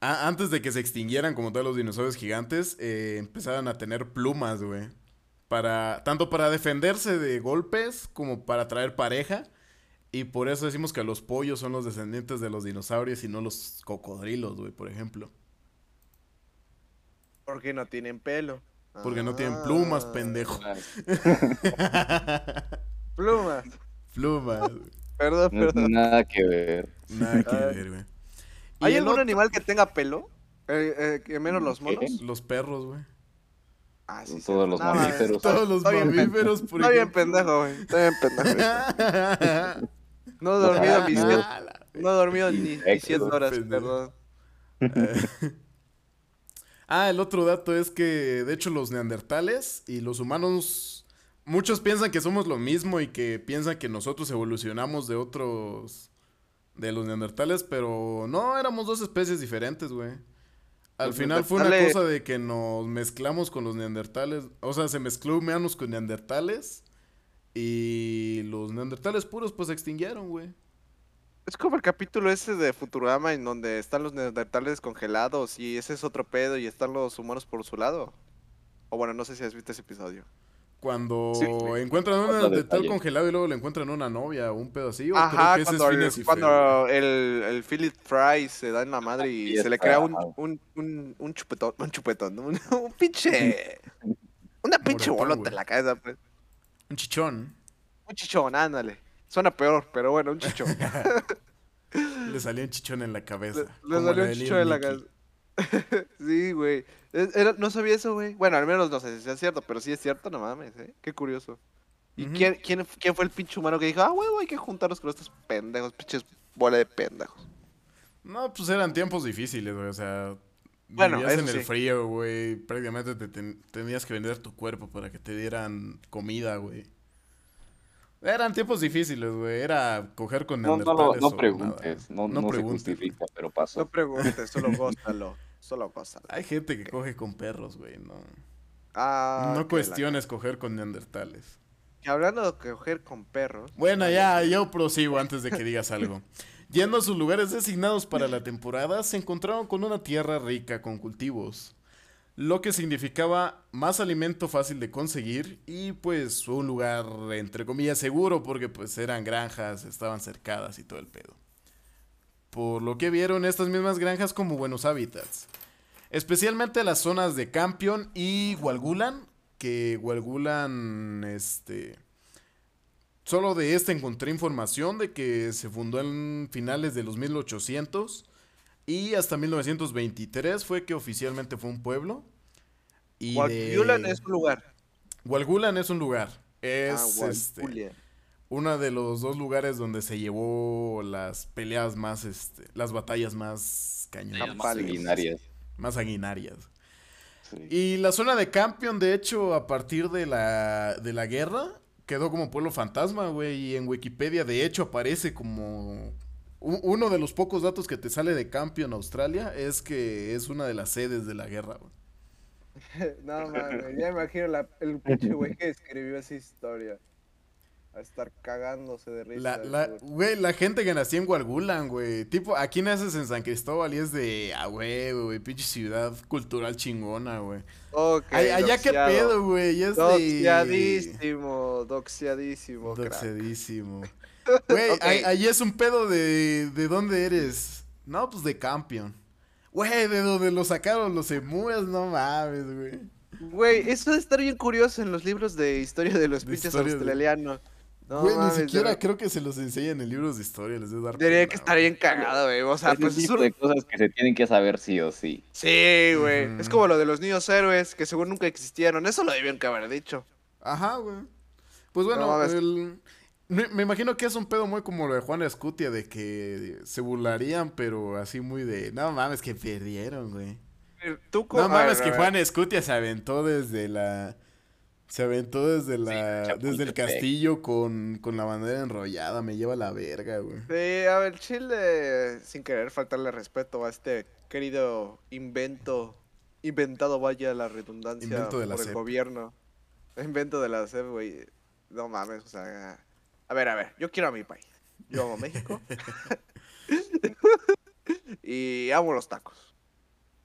a- antes de que se extinguieran como tal los dinosaurios gigantes, eh, empezaran a tener plumas, güey. Para, tanto para defenderse de golpes como para traer pareja. Y por eso decimos que los pollos son los descendientes de los dinosaurios y no los cocodrilos, güey, por ejemplo. Porque no tienen pelo. Porque no tienen plumas, Ah, pendejo. Plumas. Plumas. güey. Perdón, perdón. nada que ver. Nada que Ay. ver, güey. ¿Hay el algún otro- animal que tenga pelo? Eh, eh, que menos los ¿Qué? monos. Los perros, güey. Ah, sí, Todos sí. los mamíferos. Todos los mamíferos, por Está bien pendejo, güey. Está bien pendejo. No he dormido mis No he dormido ni, ni Insectos, siete horas, pendejo. perdón. Ah, el otro dato es que, de hecho, los neandertales y los humanos, muchos piensan que somos lo mismo y que piensan que nosotros evolucionamos de otros, de los neandertales, pero no, éramos dos especies diferentes, güey. Al Los final fue una cosa de que nos mezclamos con los neandertales, o sea, se mezcló humanos con neandertales y los neandertales puros pues se extinguieron, güey. Es como el capítulo ese de Futurama en donde están los neandertales congelados y ese es otro pedo y están los humanos por su lado. O bueno, no sé si has visto ese episodio. Cuando Sí. encuentran un neandertal congelado y luego le encuentran una novia o un pedo así, o Ajá, creo que ese cuando, es y Ferb, cuando el, el Philip Fry se da en la madre y se le crea un, un, un, un chupetón, un chupetón, un, un pinche, una pinche bolota en la cabeza, pues. Un chichón. Un chichón, ándale. Suena peor, pero bueno, un chichón. Le salió un chichón en la cabeza. Le, salió un chichón en la cabeza. sí, güey. No sabía eso, güey. Bueno, al menos no sé si es cierto, pero sí es cierto, no mames, ¿eh? Qué curioso. ¿Y Ujú. quién, quién, quién fue el pinche humano que dijo, ah, huevo, hay que juntarnos con estos pendejos, pinches bola de pendejos? No, pues eran tiempos difíciles, güey. O sea, Bueno, vivías en el sí. frío, güey. Prácticamente te ten- tenías que vender tu cuerpo para que te dieran comida, güey. Eran tiempos difíciles, güey. Era coger con No, no, lo- no preguntes. No, No no, se preguntes, justifica, pero pasó. No preguntes, solo gózalo. Solo gózalo. nada. Hay gente que coge con perros, güey. No, Ah, no cuestiones coger con neandertales. que hablando de coger con perros. Bueno, ya, yo prosigo antes de que digas algo. Yendo a sus lugares designados para la temporada, se encontraron con una tierra rica con cultivos, lo que significaba más alimento fácil de conseguir y pues un lugar entre comillas seguro porque pues eran granjas, estaban cercadas y todo el pedo. Por lo que vieron estas mismas granjas como buenos hábitats. Especialmente las zonas de Campion y Gualgulan, que Gualgulan, este... Solo de este encontré información de que se fundó en finales de los 1800 y hasta 1923 fue que oficialmente fue un pueblo. Y Gualgulan de- es un lugar. Gualgulan es un lugar. Ah, Es este, Gualgulia. uno de los dos lugares donde se llevó las peleas más, este, las batallas más cañonas, Más sanguinarias. más sanguinarias. Sí. Y la zona de Campion, de hecho, a partir de la, de la guerra, quedó como pueblo fantasma, güey. Y en Wikipedia, de hecho, aparece como... Uno de los pocos datos que te sale de Campion, Australia, es que es una de las sedes de la guerra, güey. No mames, ya imagino la- el pinche güey que escribió esa historia. A estar cagándose de risa. La, de la, güey, la gente que nació en Gualgulan, güey. Tipo, aquí naces en San Cristóbal y es de, ah, güey, güey, pinche ciudad cultural chingona, güey. Ok, Ay- Allá qué pedo, güey. Es de... Doxiadísimo, doxiadísimo. Güey, Ok. ahí- ahí es un pedo de, de dónde eres. No, pues de Campion. Güey, de donde lo sacaron los emúes, no mames, güey. Güey, eso debe estar bien curioso en los libros de historia de los De pinches de- australianos. No Güey, mames, ni siquiera creo que se los enseñan en libros de historia, les debe dar Debería pena, que estar güey. bien cagado, güey. O sea, pues es tipo un- de cosas que se tienen que saber sí o sí. Sí, güey. Es como lo de los niños héroes, que según nunca existieron. Eso lo debían que haber dicho. Ajá, güey. Pues bueno, No mames. el- me, me imagino que es un pedo muy como lo de Juan Escutia, de que se burlarían, pero así muy de, no mames, que perdieron, güey. Tú co- No mames, ver, que. Juan Escutia se aventó desde la. Se aventó desde la. Desde el castillo con, con la bandera enrollada. Me lleva a la verga, güey. Sí, a ver, Chile, sin querer faltarle respeto a este querido invento, inventado vaya la redundancia Invento de la por el SEP. gobierno. Invento de la SEP, güey. No mames, o sea, a ver, a ver, yo quiero a mi país. Yo amo México. y amo los tacos.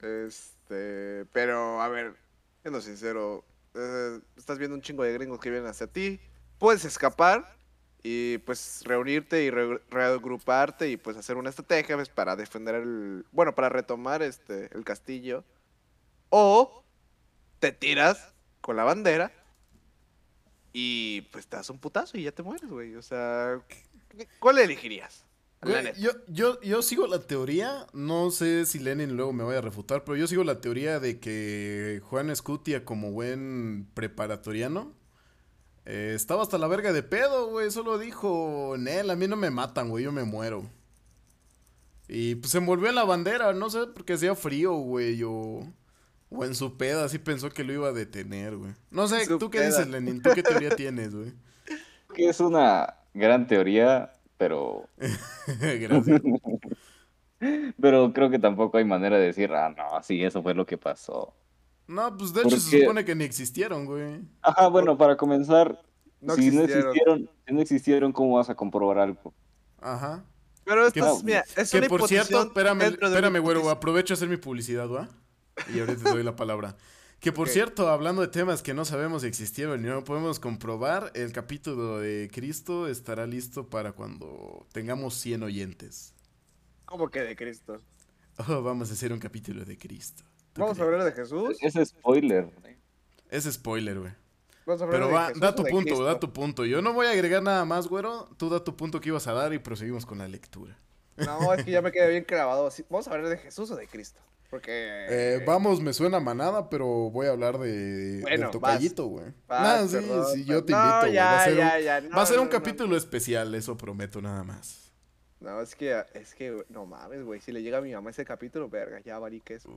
Este, pero a ver, siendo sincero, eh, estás viendo un chingo de gringos que vienen hacia ti. Puedes escapar y pues reunirte y re- reagruparte y pues hacer una estrategia pues, para defender el, bueno, para retomar este el castillo. O te tiras con la bandera y pues te das un putazo y ya te mueres, güey. O sea, ¿qué- ¿cuál elegirías? Güey, yo, yo, yo sigo la teoría, no sé si Lenin luego me vaya a refutar, pero yo sigo la teoría de que Juan Escutia, como buen preparatoriano, eh, estaba hasta la verga de pedo, güey. Solo dijo, Nel, a mí no me matan, güey, yo me muero. Y pues se envolvió en la bandera, no sé, porque hacía frío, güey, o, o en su peda, así pensó que lo iba a detener, güey. No sé, ¿tú qué dices, Lenin? ¿Tú qué teoría tienes, güey? Que es una gran teoría, pero, Gracias. pero creo que tampoco hay manera de decir, ah, no, sí, eso fue lo que pasó. No, pues de hecho se supone que ni existieron, güey. Ajá, bueno, para comenzar, No si no existieron. si no existieron, ¿cómo vas a comprobar algo? Ajá. Pero esto Que- es, mira, es Que una por cierto, espérame, espérame, güero, aprovecho a hacer mi publicidad, ¿va? Y ahorita te doy la palabra. Que por cierto, hablando de temas que no sabemos si existieron y no podemos comprobar, el capítulo de Cristo estará listo para cuando tengamos 100 oyentes. ¿Cómo que de Cristo? Oh, vamos a hacer un capítulo de Cristo. ¿Tú ¿Vamos a hablar de Jesús? Es spoiler. güey. Es spoiler, güey. ¿Vamos a hablar Pero va, Jesús da tu punto, Cristo? da tu punto. Yo no voy a agregar nada más, güero. Tú da tu punto que ibas a dar y proseguimos con la lectura. No, es que ya me quedé bien clavado. ¿Vamos a hablar de Jesús o de Cristo? Porque... Eh, vamos, me suena manada, pero voy a hablar de Bueno, del tocallito, güey. Nah, sí, perdón, sí, yo te no, invito, güey. Va a ser, ya, un, ya, va a ser un no, capítulo especial, eso prometo nada más. No, es que, es que, no mames, güey. Si le llega a mi mamá ese capítulo, verga, ya valí que eso.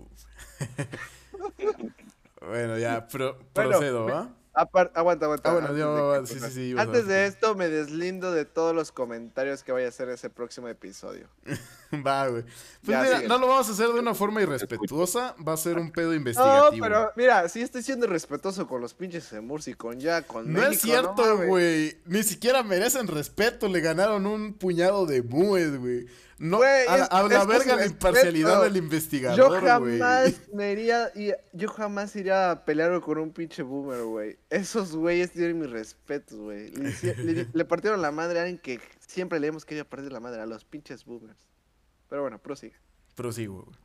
Bueno, ya, pro- Bueno, procedo, ¿va? Apar- aguanta, aguanta. Ah, bueno, de sí, sí, sí, a Antes de esto, me deslindo de todos los comentarios que vaya a hacer ese próximo episodio. Va, güey. Pues mira, no lo vamos a hacer de una forma irrespetuosa, va a ser un pedo No, investigativo. pero mira, sí estoy siendo respetuoso con los pinches Emurs y con ya, con No México. es cierto, güey. Ni siquiera merecen respeto. Le ganaron un puñado de mues, güey. No, Güey, a, la- es- a la es verga la imparcialidad del Yo investigador, güey. jamás me iría, y- yo jamás iría a pelear con un pinche boomer, güey. Esos güeyes tienen mis respetos, güey. Le, le- le partieron la madre a alguien que siempre le hemos querido partir la madre, a los pinches boomers. Pero bueno, prosigue. Prosigo, güey.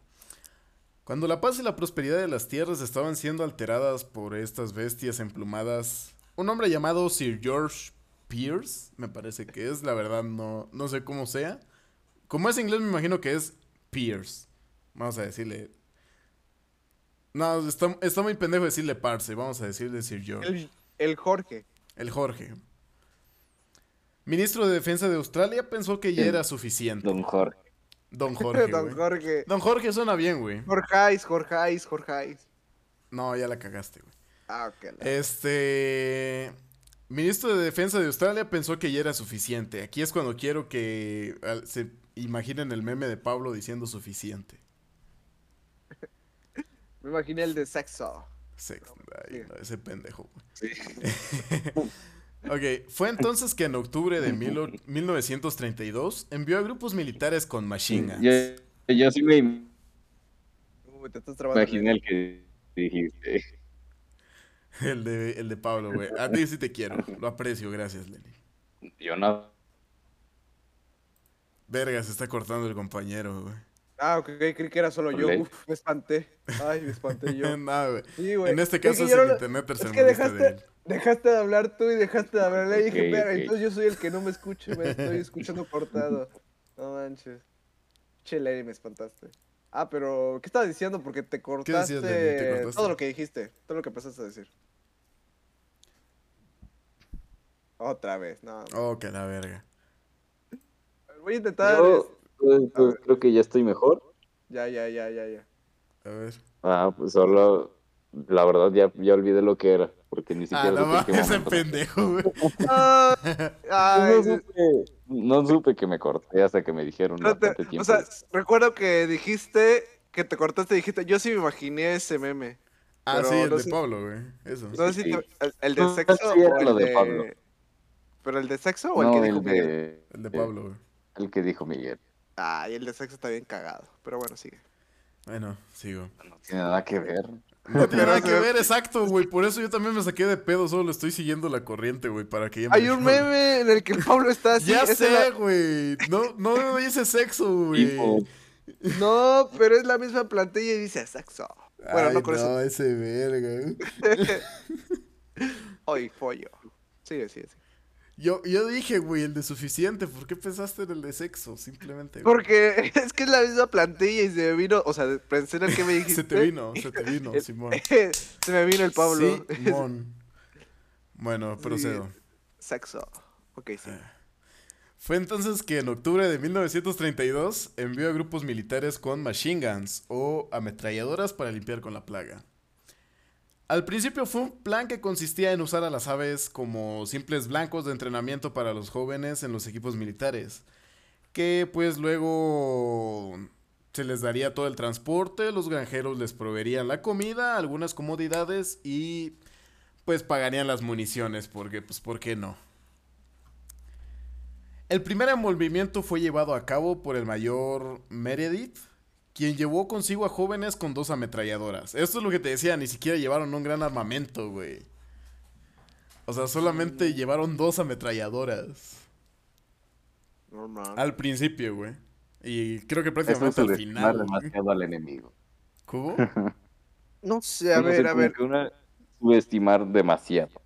Cuando la paz y la prosperidad de las tierras estaban siendo alteradas por estas bestias emplumadas, un hombre llamado Sir George Pierce, me parece que es, la verdad no, no sé cómo sea. Como es inglés me imagino que es Pierce. Vamos a decirle... No, está, está muy pendejo decirle Parse, vamos a decirle Sir George. El, el Jorge. El Jorge. Ministro de Defensa de Australia pensó que ya era suficiente. Don Jorge. Don Jorge, Don. Jorge. Don Jorge suena bien, güey. Jorgeis, Jorgeis, Jorgeis. No, ya la cagaste, güey. Ah, ok. la- Este. Ministro de Defensa de Australia pensó que ya era suficiente. Aquí es cuando quiero que se imaginen el meme de Pablo diciendo suficiente. Me imaginé el de sexo. Sex- ay, sigue. no, ese pendejo, güey. Sí. Ok, fue entonces que en octubre de mil- 1932 envió a grupos militares con machine guns. Yo, yo sí me Uy, te estás imaginé el que dijiste. El de, el de Pablo, güey. A ti sí te quiero. Lo aprecio, gracias, Lenny. Yo no. Verga, se está cortando el compañero, güey. Ah, ok, creí que era solo yo. Uf, me espanté. Ay, me espanté yo. Nada, güey. Sí, güey. En este Es que caso es no el lo- internet Es que tercermundista de él. dejaste, de hablar tú y dejaste de hablar. Le dije, Ok, "Verga, ok. entonces yo soy el que no me escucho, me estoy escuchando cortado. No manches. Che, Lenny, me espantaste. Ah, pero, ¿qué estabas diciendo? Porque te cortaste, decías, Lenny? ¿Te cortaste? todo lo que dijiste, todo lo que empezaste a decir. Otra vez, no. Oh, que la verga. Voy a intentar. Yo, pues, A pues, ver. creo que ya estoy mejor. Ya, ya, ya, ya, ya. A ver. Ah, pues solo. La verdad, ya, ya olvidé lo que era. Porque ni Ah, siquiera no qué mames, ese pendejo, güey. Ah, ay, No supe, no supe que me corté hasta que me dijeron no te- bastante tiempo. o sea, recuerdo que dijiste que te cortaste y dijiste, yo sí me imaginé ese meme. Ah, sí, el no de sé- Pablo, güey. Eso. No sé si Sí. te- el, el de No, sexo sí era o el lo de de... Pablo. ¿Pero el de sexo o el no, que el dijo Miguel? de, El de Pablo, güey. El que dijo Miguel. Ay, el de sexo está bien cagado. Pero bueno, sigue. Bueno, sigo. No tiene nada que ver. No tiene nada que ve- ver, exacto, güey. Por eso yo también me saqué de pedo, solo estoy siguiendo la corriente, güey, para que ya me Hay un meme en el que el Pablo está así. Ya sé, la- güey. No, no dice sexo, güey. No, pero es la misma plantilla y dice sexo. Bueno, Ay, no con no, eso. ese verga. Hoy, pollo. Sigue, sigue, sigue. Yo, yo dije, güey, el de suficiente. ¿Por qué pensaste en el de sexo? Simplemente. güey. Porque es que es la misma plantilla y se me vino, o sea, pensé en el que me dijiste. Se te vino, se te vino, Simón. se me vino el Pablo. Simón. Bueno, procedo. Sexo. Ok, sí. Fue entonces que en octubre de 1932 envió a grupos militares con machine guns o ametralladoras para limpiar con la plaga. Al principio fue un plan que consistía en usar a las aves como simples blancos de entrenamiento para los jóvenes en los equipos militares, que pues luego se les daría todo el transporte, los granjeros les proveerían la comida, algunas comodidades y pues pagarían las municiones, porque pues ¿por qué no? El primer envolvimiento fue llevado a cabo por el mayor Meredith, quien llevó consigo a jóvenes con dos ametralladoras. Esto es lo que te decía, ni siquiera llevaron un gran armamento, güey. O sea, solamente llevaron dos ametralladoras. Normal. Al principio, güey. Y creo que Eso es prácticamente al final. demasiado al enemigo. ¿Cómo? No sé, a No sé, ver, a como ver, una- subestimar demasiado.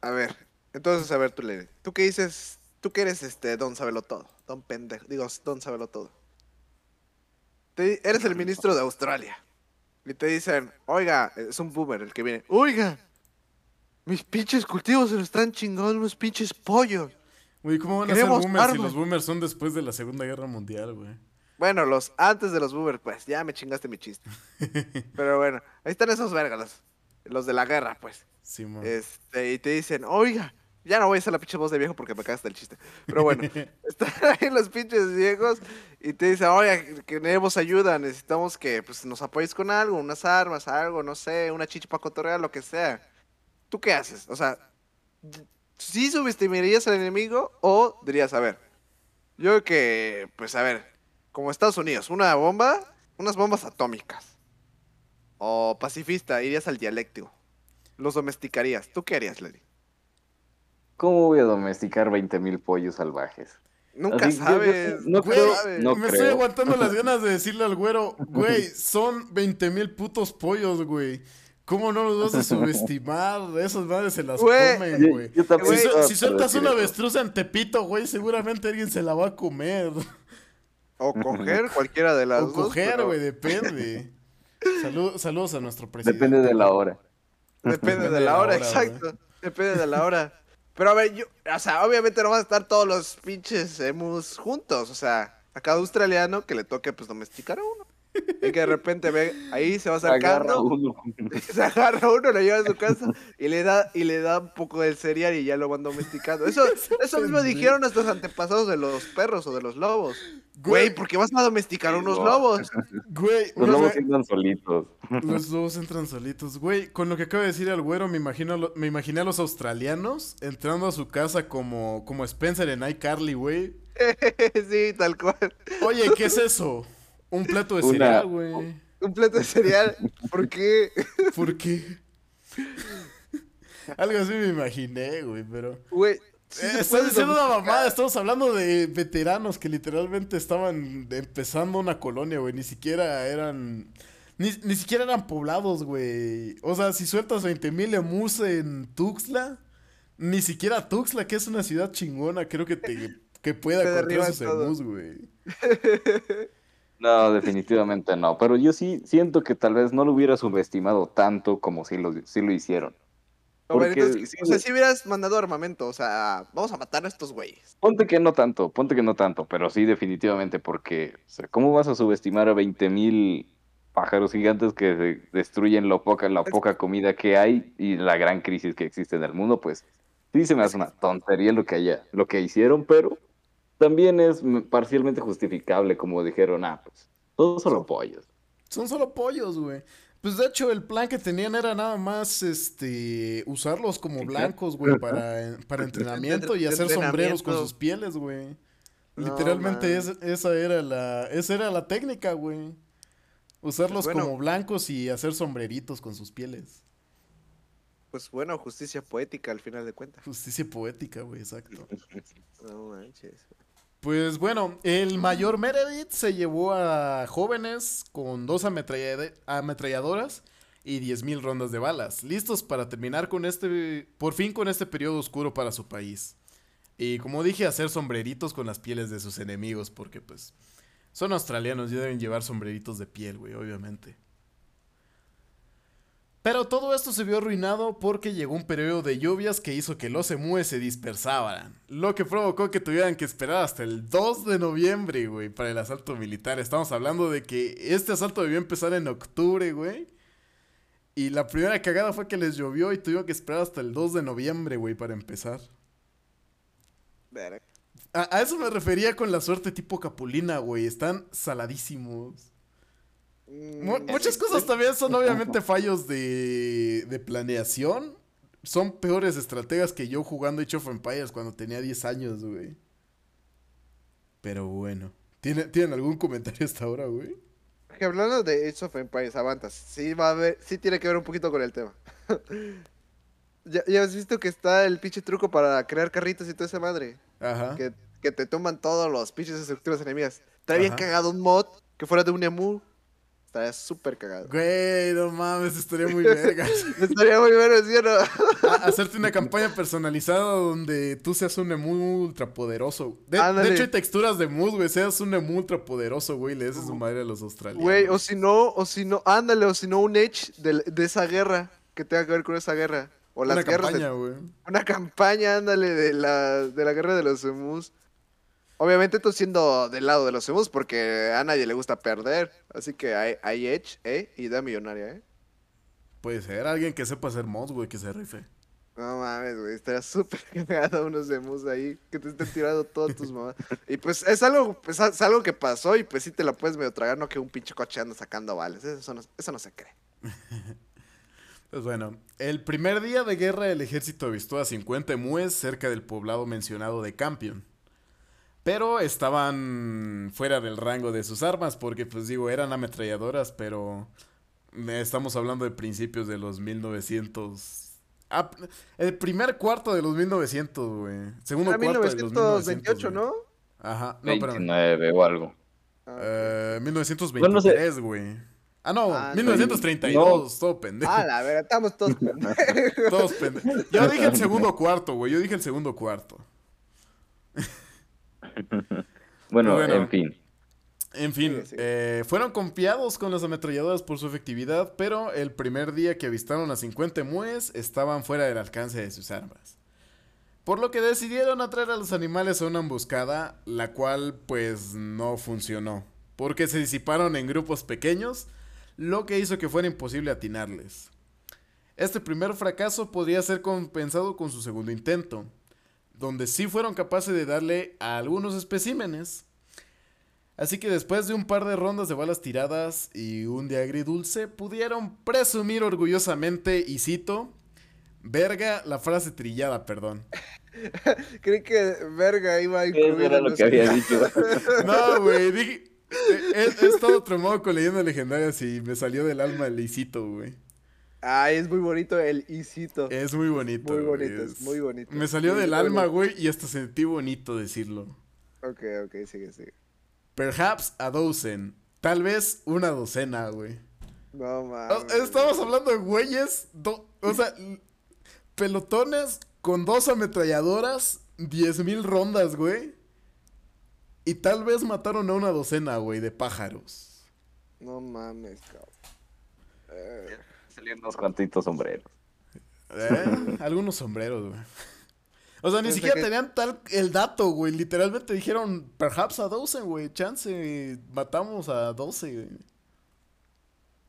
a ver. Entonces, a ver, tú le. ¿Tú qué dices? Tú que eres este Don Sabelo Todo. Don Pendejo. Digo, Don Sabelo Todo. Te- eres el ministro de Australia. Y te dicen, oiga, es un boomer el que viene. Oiga, mis pinches cultivos se lo están chingando unos pinches pollos. Güey, ¿cómo van a ser Queremos boomers si los boomers son después de la Segunda Guerra Mundial, güey? Bueno, los antes de los boomers, pues, ya me chingaste mi chiste. Pero bueno, ahí están esos vergas, los, los de la guerra, pues. Simón. Este, y te dicen, oiga, ya no voy a hacer la pinche voz de viejo porque me cagaste el chiste. Pero bueno, están ahí los pinches viejos y te dicen, que queremos ayuda, necesitamos que pues, nos apoyes con algo, unas armas, algo, no sé, una chicha para cotorrear, lo que sea. ¿Tú qué haces? O sea, ¿sí subestimarías al enemigo o dirías, a ver, yo creo que, pues a ver, como Estados Unidos, una bomba, unas bombas atómicas. O pacifista, irías al dialéctico. Los domesticarías. ¿Tú qué harías, Lenny? ¿Cómo voy a domesticar 20.000 pollos salvajes? Nunca Así, yo- yo sabes. sí- no nunca creo- no me creo. estoy aguantando las ganas de decirle al güero, güey, son 20 mil putos pollos, güey. ¿Cómo no los vas a subestimar? Esas madres se las Güey, comen, Yo, güey. yo también Si, sueltas una avestruz en Tepito, güey, seguramente alguien se la va a comer. O coger cualquiera de las o dos. coger, pero güey, depende. Salud- saludos a nuestro presidente. Depende de la hora. Depende de la hora, exacto. Depende de la hora. Pero a ver, yo, o sea, obviamente no van a estar todos los pinches emus juntos. O sea, a cada australiano que le toque, pues, domesticar a uno. Y que de repente ve, ahí se va Agarra acercando, uno. se agarra uno, lo lleva a su casa y le da, y le da un poco del cereal y ya lo van domesticando. Eso, eso mismo dijeron nuestros antepasados de los perros o de los lobos. Güey, ¿por qué vas a domesticar unos No. lobos? Güey, Los lobos entran solitos. Los dos entran solitos. Güey, con lo que acaba de decir el güero, me imagino lo- me imaginé a los australianos entrando a su casa como, como Spencer en iCarly, güey. sí, tal cual. Oye, ¿qué es eso? Un plato de Una- cereal, güey. Un plato de cereal. ¿Por qué? ¿Por qué? Algo así me imaginé, güey, pero... Güey. sí Eh, estás diciendo una mamada, estamos hablando de veteranos que literalmente estaban empezando una colonia, güey, ni siquiera eran... Ni, ni siquiera eran poblados, güey. O sea, si sueltas 20 mil emus en Tuxtla, ni siquiera Tuxtla, que es una ciudad chingona, creo que te que pueda derriban esos emus, güey. No, definitivamente no. Pero yo sí siento que tal vez no lo hubiera subestimado tanto como sí lo, sí lo hicieron. Porque entonces, o sea, si hubieras mandado armamento, o sea, vamos a matar a estos güeyes. Ponte que no tanto, ponte que no tanto, pero sí definitivamente porque, o sea, ¿cómo vas a subestimar a 20 mil pájaros gigantes que de- destruyen lo poca, la poca comida que hay y la gran crisis que existe en el mundo? Pues sí se me hace una tontería lo que haya, lo que hicieron, pero también es parcialmente justificable, como dijeron, ah, pues, todos solo pollos. Son solo pollos, güey. Pues de hecho el plan que tenían era nada más este usarlos como blancos, güey, para, para entrenamiento y hacer sombreros con sus pieles, güey. No, Literalmente es- esa era la esa era la técnica, güey. Usarlos Pues bueno. como blancos y hacer sombreritos con sus pieles. Pues bueno, justicia poética al final de cuentas. Justicia poética, güey, exacto. No manches. Pues bueno, el mayor Meredith se llevó a jóvenes con dos ametralladoras y 10.000 rondas de balas, listos para terminar con este, por fin con este periodo oscuro para su país. Y como dije, hacer sombreritos con las pieles de sus enemigos, porque pues son australianos y deben llevar sombreritos de piel, güey, obviamente. Pero todo esto se vio arruinado porque llegó un periodo de lluvias que hizo que los emúes se dispersaran, lo que provocó que tuvieran que esperar hasta el 2 de noviembre, güey, para el asalto militar. Estamos hablando de que este asalto debió empezar en octubre, güey. Y la primera cagada fue que les llovió y tuvieron que esperar hasta el 2 de noviembre, güey, para empezar. A, a eso me refería con la suerte tipo Capulina, güey. Están saladísimos. Mu- Mm, muchas cosas también son obviamente fallos de, de planeación. Son peores estrategas que yo jugando Age of Empires cuando tenía 10 años, güey. Pero bueno. ¿Tiene- ¿Tienen algún comentario hasta ahora, güey? Que hablando de Age of Empires, avantas. Sí va a haber, sí tiene que ver un poquito con el tema. ¿Ya, ya has visto que está el pinche truco para crear carritos y toda esa madre? Ajá. Que, que te toman todos los pinches estructuras enemigas. Bien Ajá. cagado un mod que fuera de un emu. Estaría súper cagado. Güey, no mames, estaría muy vergas. Estaría muy bueno, ¿sí o no? Hacerte una campaña personalizada donde tú seas un emu ultrapoderoso. De, de hecho, hay texturas de mood, güey. Seas un emu ultrapoderoso, güey. Le des a su madre a los australianos. Güey, o si no, o si no, ándale, o si no un Edge de, de esa guerra, que tenga que ver con esa guerra. O las Una guerras de- campaña, güey. Una campaña, ándale, de la, de la guerra de los emus. Obviamente tú siendo del lado de los emus porque a nadie le gusta perder. Así que hay, hay Edge, ¿eh? Y da millonaria, ¿eh? Puede ser alguien que sepa hacer mods, güey, que se rife. No mames, güey, estaría súper cagado unos emus ahí que te estén tirando todas tus mamás. Y pues es algo, pues, es algo que pasó y pues sí te la puedes medio tragar, no que un pinche coche anda sacando vales. Eso no, eso no se cree. Pues bueno, el primer día de guerra el ejército avistó a 50 emúes cerca del poblado mencionado de Campion. Pero estaban fuera del rango de sus armas porque, pues digo, eran ametralladoras, pero estamos hablando de principios de los 1900... Ah, el primer cuarto de los 1900, güey. Segundo Era cuarto de los 1900, 1928, güey. ¿no? Ajá. No, pero. 29 o algo. Ah, Eh, Bueno, no 1923, güey. Ah, no, Ah, 1932, todo pendejo. Ah, la verdad, estamos todos pendejos. Todos pendejos. Yo dije el segundo cuarto, güey. Yo dije el segundo cuarto. Bueno, Bueno. en fin. En fin, eh, fueron confiados con las ametralladoras por su efectividad, pero el primer día que avistaron a 50 mues estaban fuera del alcance de sus armas. Por lo que decidieron atraer a los animales a una emboscada, la cual pues no funcionó, porque se disiparon en grupos pequeños, lo que hizo que fuera imposible atinarles. Este primer fracaso podría ser compensado con su segundo intento, donde sí fueron capaces de darle a algunos especímenes, Así que después de un par de rondas de balas tiradas y un día agridulce, pudieron presumir orgullosamente, y cito, verga, la frase trillada, perdón. Creí que verga iba a incluir. Era lo que había dicho. No, güey, dije, he, he estado traumado con leyendas legendarias y me salió del alma el Isito, güey. Ay, es muy bonito el isito. Es muy bonito. Muy bonito, es muy bonito. Me salió Muy del alma, güey, y hasta sentí bonito decirlo. Ok, ok, sigue, sigue. Perhaps a dozen. Tal vez una docena, güey. No mames. Estamos hablando de güeyes, do- o sea, pelotones con dos ametralladoras, diez mil rondas, güey. Y tal vez mataron a una docena, güey, de pájaros. No mames, cabrón. Eh, Salieron unos cuantitos sombreros. ¿Eh? Algunos sombreros, güey. O sea, ni siquiera que- tenían tal el dato, güey. Literalmente dijeron, perhaps a 12, güey. Chance, matamos a 12, güey.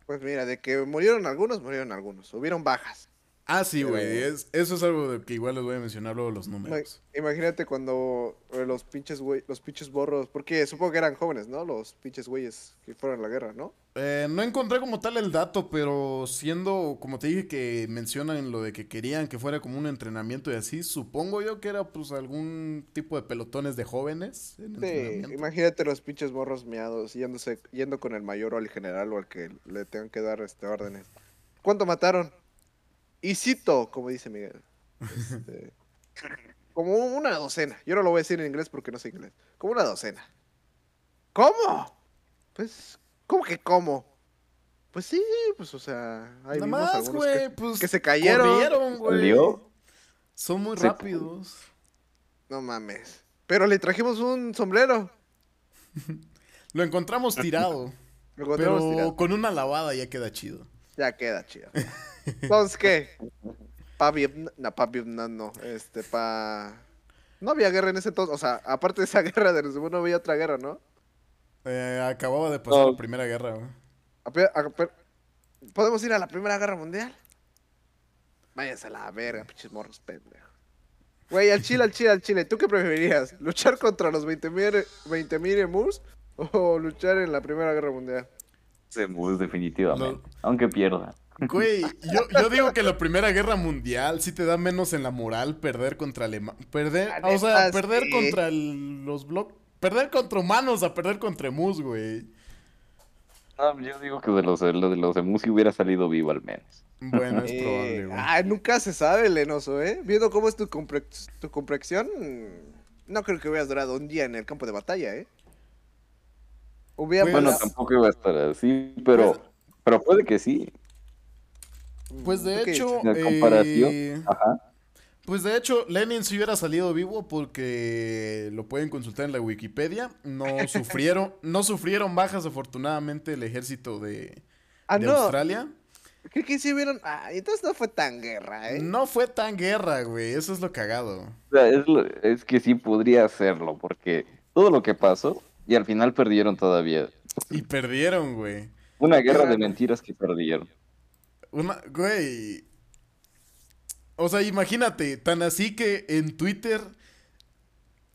pues mira, de que murieron algunos, murieron algunos. Hubieron bajas. Ah, sí, güey. Pero- es- Eso es algo de que igual les voy a mencionar luego los números. Imagínate cuando eh, los pinches güey, los pinches borros, porque supongo que eran jóvenes, ¿no? Los pinches güeyes que fueron a la guerra, ¿no? Eh, no encontré como tal el dato, pero siendo, como te dije, que mencionan lo de que querían que fuera como un entrenamiento y así, supongo yo que era pues algún tipo de pelotones de jóvenes. en Sí, imagínate los pinches borros miados yéndose, yendo con el mayor o el general o al que le tengan que dar este órdenes. ¿Cuánto mataron? Y cito, como dice Miguel. Este, como una docena. Yo no lo voy a decir en inglés porque no sé inglés. Como una docena. ¿Cómo? Pues, ¿cómo que cómo? Pues sí, pues o sea, ahí Nada vimos más, algunos güey, que, pues. que se cayeron. corrieron, güey. ¿Salió? Son muy Se- rápidos. No mames. Pero le trajimos un sombrero. Lo encontramos tirado, Lo encontramos pero tirado. con una lavada ya queda chido. Ya queda chido. Entonces, ¿qué? Pa Vietnam, no, pa Vietnam no, este, pa... No había guerra en ese entonces, o sea, aparte de esa guerra de los no había otra guerra, ¿no? Eh, acababa de pasar No. la primera guerra, güey. ¿Podemos ir a la Primera Guerra Mundial? Váyanse a la verga, pinches morros pendejos. Güey, al chile, al chile, al chile, ¿tú qué preferirías? ¿Luchar contra los 20.000 20.000 emus o luchar en la Primera Guerra Mundial? Semus, definitivamente. Aunque pierda. Güey, yo, yo digo que la Primera Guerra Mundial sí te da menos en la moral perder contra Alemania. Perder, o sea, perder sí. contra el- los bloques. Perder contra humanos a perder contra emus, güey. No, yo digo que de los, de los, Emus sí hubiera salido vivo al menos. Bueno, es Eh, probable, güey. ah, nunca se sabe, Lenoso, ¿eh? Viendo cómo es tu, complex- tu complexión, no creo que hubieras durado un día en el campo de batalla, ¿eh? Hubiera Pues- Bueno, pasado- tampoco iba a estar así, pero, Pues- pero puede que sí. Pues de ¿Tú qué hecho, La comparación. eh, Ajá. Pues de hecho, Lenin si hubiera salido vivo porque lo pueden consultar en la Wikipedia. No sufrieron, no sufrieron bajas afortunadamente el ejército de, Ah, de no. Australia. Creo que sí hubieran. Ah, entonces no fue tan guerra, ¿eh? No fue tan guerra, güey. Eso es lo cagado. O sea, es, lo- es que sí podría hacerlo, porque todo lo que pasó, y al final perdieron todavía. Y perdieron, güey. Una guerra de mentiras que perdieron. Una, güey. O sea, imagínate, tan así que en Twitter.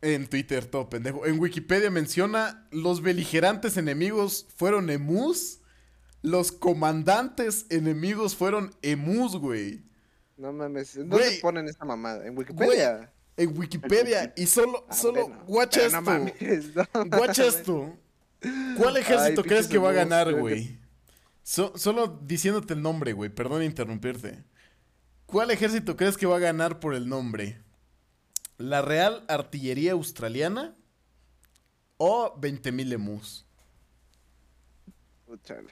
En Twitter, todo pendejo. En Wikipedia menciona: los beligerantes enemigos fueron emus. Los comandantes enemigos fueron emus, güey. No mames. ¿Dónde Güey. ponen esta mamada? ¿En Wikipedia? En Wikipedia. Y solo, Ah, solo, Pero esto. No mames, no Watch mames. esto. ¿Cuál ejército Ay, crees que va a ganar, que- güey? So- solo diciéndote el nombre, güey. Perdón interrumpirte. ¿Cuál ejército crees que va a ganar por el nombre? ¿La Real Artillería Australiana? o 20.000 emus. Chale.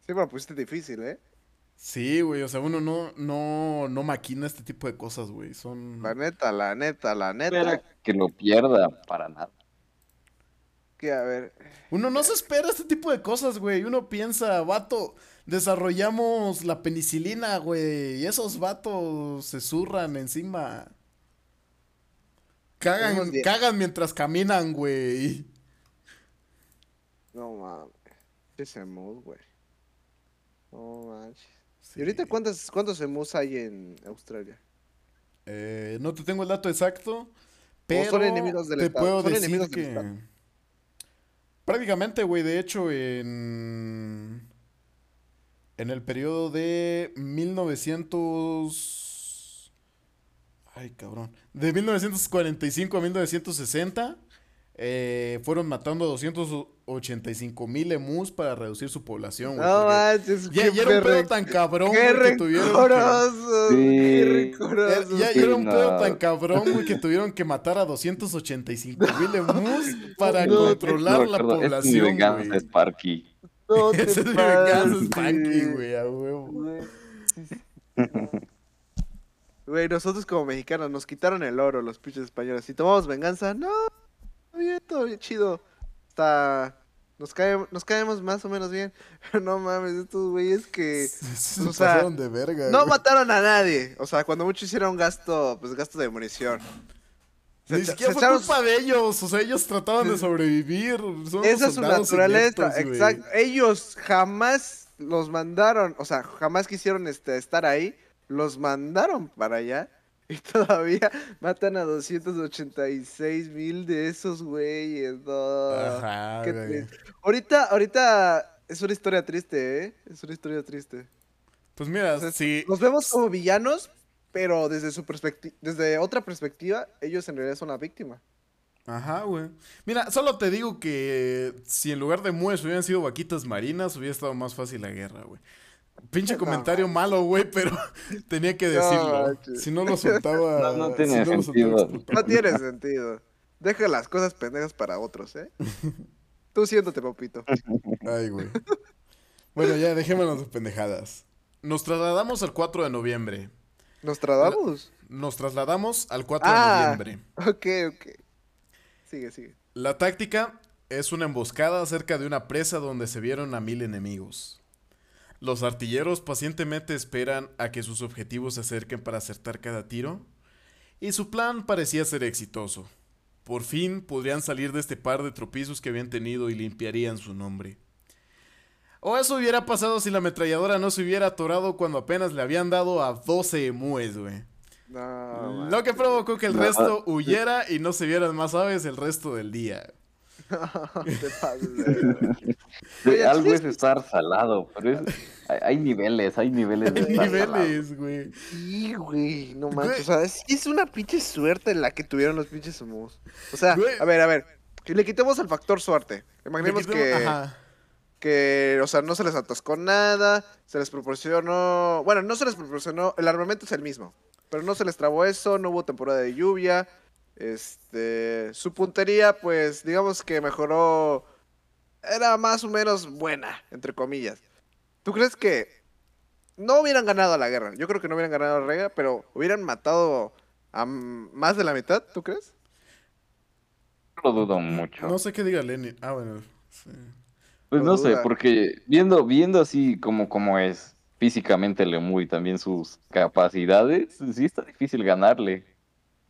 Sí, me la pusiste difícil, ¿eh? Sí, güey, o sea, uno no, no, no maquina este tipo de cosas, güey. Son... La neta, la neta, la neta. Espera que lo pierda para nada. Que a ver. Uno no se espera este tipo de cosas, güey. Uno piensa, vato, desarrollamos la penicilina, güey. Y esos vatos se zurran encima. Cagan, mientras caminan, güey. No mames. Ese emus, güey. No manches. Sí. ¿Y ahorita cuántos, cuántos emus hay en Australia? Eh, no te tengo el dato exacto, pero son enemigos del te Estado, puedo son decir enemigos del que Estado. prácticamente, güey, de hecho en en el periodo de 1900 ay, cabrón, de 1945 a 1960 eh, fueron matando a 285 mil emus para reducir su población, güey, No manches, ya, ya era un pedo tan cabrón, Qué güey, que tuvieron que- rencorosos, Sí. qué ya, ya- Sí, era un pedo no. tan cabrón, güey, que tuvieron que matar a 285 mil emus para No, controlar No la Es mi población, venganza, güey. Sparky. No te Ese es pases, Spanky, güey, a huevo. Güey, nosotros como mexicanos nos quitaron el oro los pinches españoles. Si tomamos venganza, no, bien, todo bien chido. Está... Nos, cae, nos caemos más o menos bien. No mames, estos güeyes que... Se o sea, pasaron de verga, No güey. mataron a nadie. O sea, cuando mucho hicieron gasto, pues gasto de munición. Se Ni siquiera fue echaron- culpa de ellos, o sea, ellos trataban de sobrevivir. Son Esa es su naturaleza, exacto. Ellos jamás los mandaron, o sea, jamás quisieron este, estar ahí, los mandaron para allá y todavía matan a 286 mil de esos güeyes. No. Ajá, Qué güey. triste. Ahorita, ahorita es una historia triste, ¿eh? Es una historia triste. Pues mira, O sea, sí. Los vemos como villanos, pero desde su perspectiva, desde otra perspectiva, ellos en realidad son la víctima. Ajá, güey. Mira, solo te digo que si en lugar de mues hubieran sido vaquitas marinas, hubiera estado más fácil la guerra, güey. Pinche No comentario malo, güey, pero tenía que No decirlo. manches. si no lo soltaba. No, no tiene si soltaba, sentido. No tiene sentido. Deja las cosas pendejas para otros, ¿eh? Tú siéntate, papito. Ay, güey. Bueno, ya dejémonos de pendejadas. Nos trasladamos al 4 de noviembre. ¿Nos tratamos? Nos trasladamos al 4 Ah. de noviembre. Ok, ok. Sigue, sigue. La táctica es una emboscada cerca de una presa donde se vieron a mil enemigos. Los artilleros pacientemente esperan a que sus objetivos se acerquen para acertar cada tiro, y su plan parecía ser exitoso. Por fin podrían salir de este par de tropiezos que habían tenido y limpiarían su nombre. O eso hubiera pasado si la ametralladora no se hubiera atorado cuando apenas le habían dado a 12 emúes, güey. No, Lo que provocó que el No. resto huyera y no se vieran más aves el resto del día. No te pases Oye, algo ¿sí es estar salado, pero es- hay, hay niveles, hay niveles de Hay estar salado. niveles, güey. Sí, güey, no Güey. manches. O sea, es, es una pinche suerte la que tuvieron los pinches humus. O sea, Güey. a ver, a ver. Si le quitemos el factor suerte. Imaginemos que, Ajá. Que, o sea, no se les atascó nada, se les proporcionó, bueno, no se les proporcionó, el armamento es el mismo, pero no se les trabó eso, no hubo temporada de lluvia, este, su puntería, pues, digamos que mejoró, era más o menos buena, entre comillas. ¿Tú crees que no hubieran ganado la guerra? Yo creo que no hubieran ganado la guerra, pero hubieran matado a más de la mitad, ¿tú crees? Lo dudo mucho. No sé qué diga Lenin. Ah, bueno. sí. Pues No no sé, porque viendo, viendo así como, como es físicamente Lemu y también sus capacidades, sí está difícil ganarle.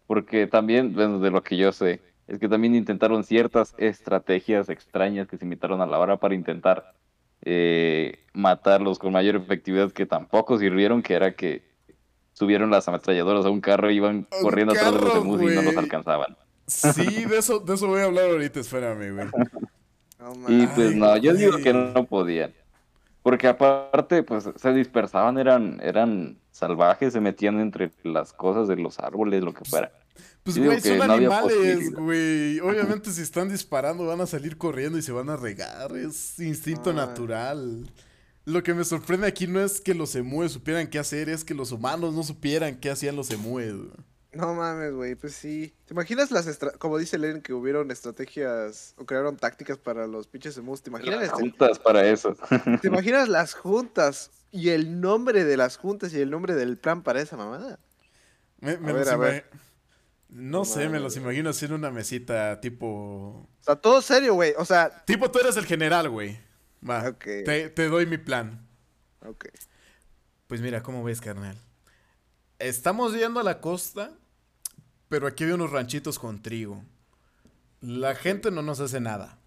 Porque también, bueno, de lo que yo sé, es que también intentaron ciertas estrategias extrañas que se imitaron a la hora para intentar eh, matarlos con mayor efectividad que tampoco sirvieron, que era que subieron las ametralladoras a un carro y iban corriendo atrás de los emus y no los alcanzaban. Sí, de eso, de eso voy a hablar ahorita, espérame, güey. Y pues no, yo digo que no podían. Porque aparte, pues se dispersaban, eran, eran salvajes, se metían entre las cosas de los árboles, lo que fuera. Pues, güey, son no animales, güey. Obviamente, si están disparando, van a salir corriendo y se van a regar. Es instinto Ay. natural. Lo que me sorprende aquí no es que los emúes supieran qué hacer, es que los humanos no supieran qué hacían los emúes. güey. No mames, güey, pues sí. ¿Te imaginas las, estra- como dice Len, que hubieron estrategias o crearon tácticas para los pinches emus? ¿Te imaginas, Las este- juntas para eso. ¿Te imaginas las juntas y el nombre de las juntas y el nombre del plan para esa mamada? Me, me A ver, a ver. No No sé, me los güey. imagino así en una mesita tipo... O sea, todo serio, güey. O sea, Tipo, tú eres el general, güey. Va, Ok. te, te doy mi plan. ok. Pues mira, ¿cómo ves, carnal? Estamos yendo a la costa, pero aquí hay unos ranchitos con trigo. La gente no nos hace nada.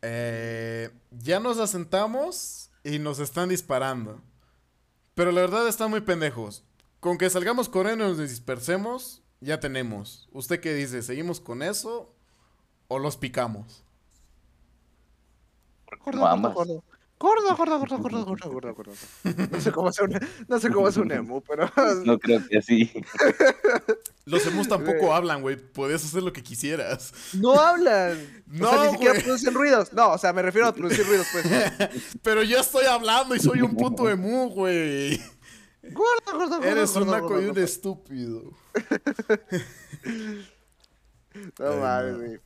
Eh, ya nos asentamos y nos están disparando. Pero la verdad están muy pendejos. Con que salgamos corriendo y nos dispersemos, ya tenemos. ¿Usted qué dice? ¿Seguimos con eso o los picamos? Gordo, No gordo, gordo. Gordo, gordo, gordo, gordo, gordo, gordo, gordo. No sé cómo es un, no sé cómo es un emu, pero No creo que así. Los emus tampoco hablan, güey. Podías hacer lo que quisieras. no hablan. No, o sea, ni siquiera producen ruidos. No, o sea, me refiero a producir ruidos, pues. Pero yo estoy hablando y soy un puto emu, güey. Gordo, gordo, gordo. Eres un naco y gordo, un estúpido. No mames, güey.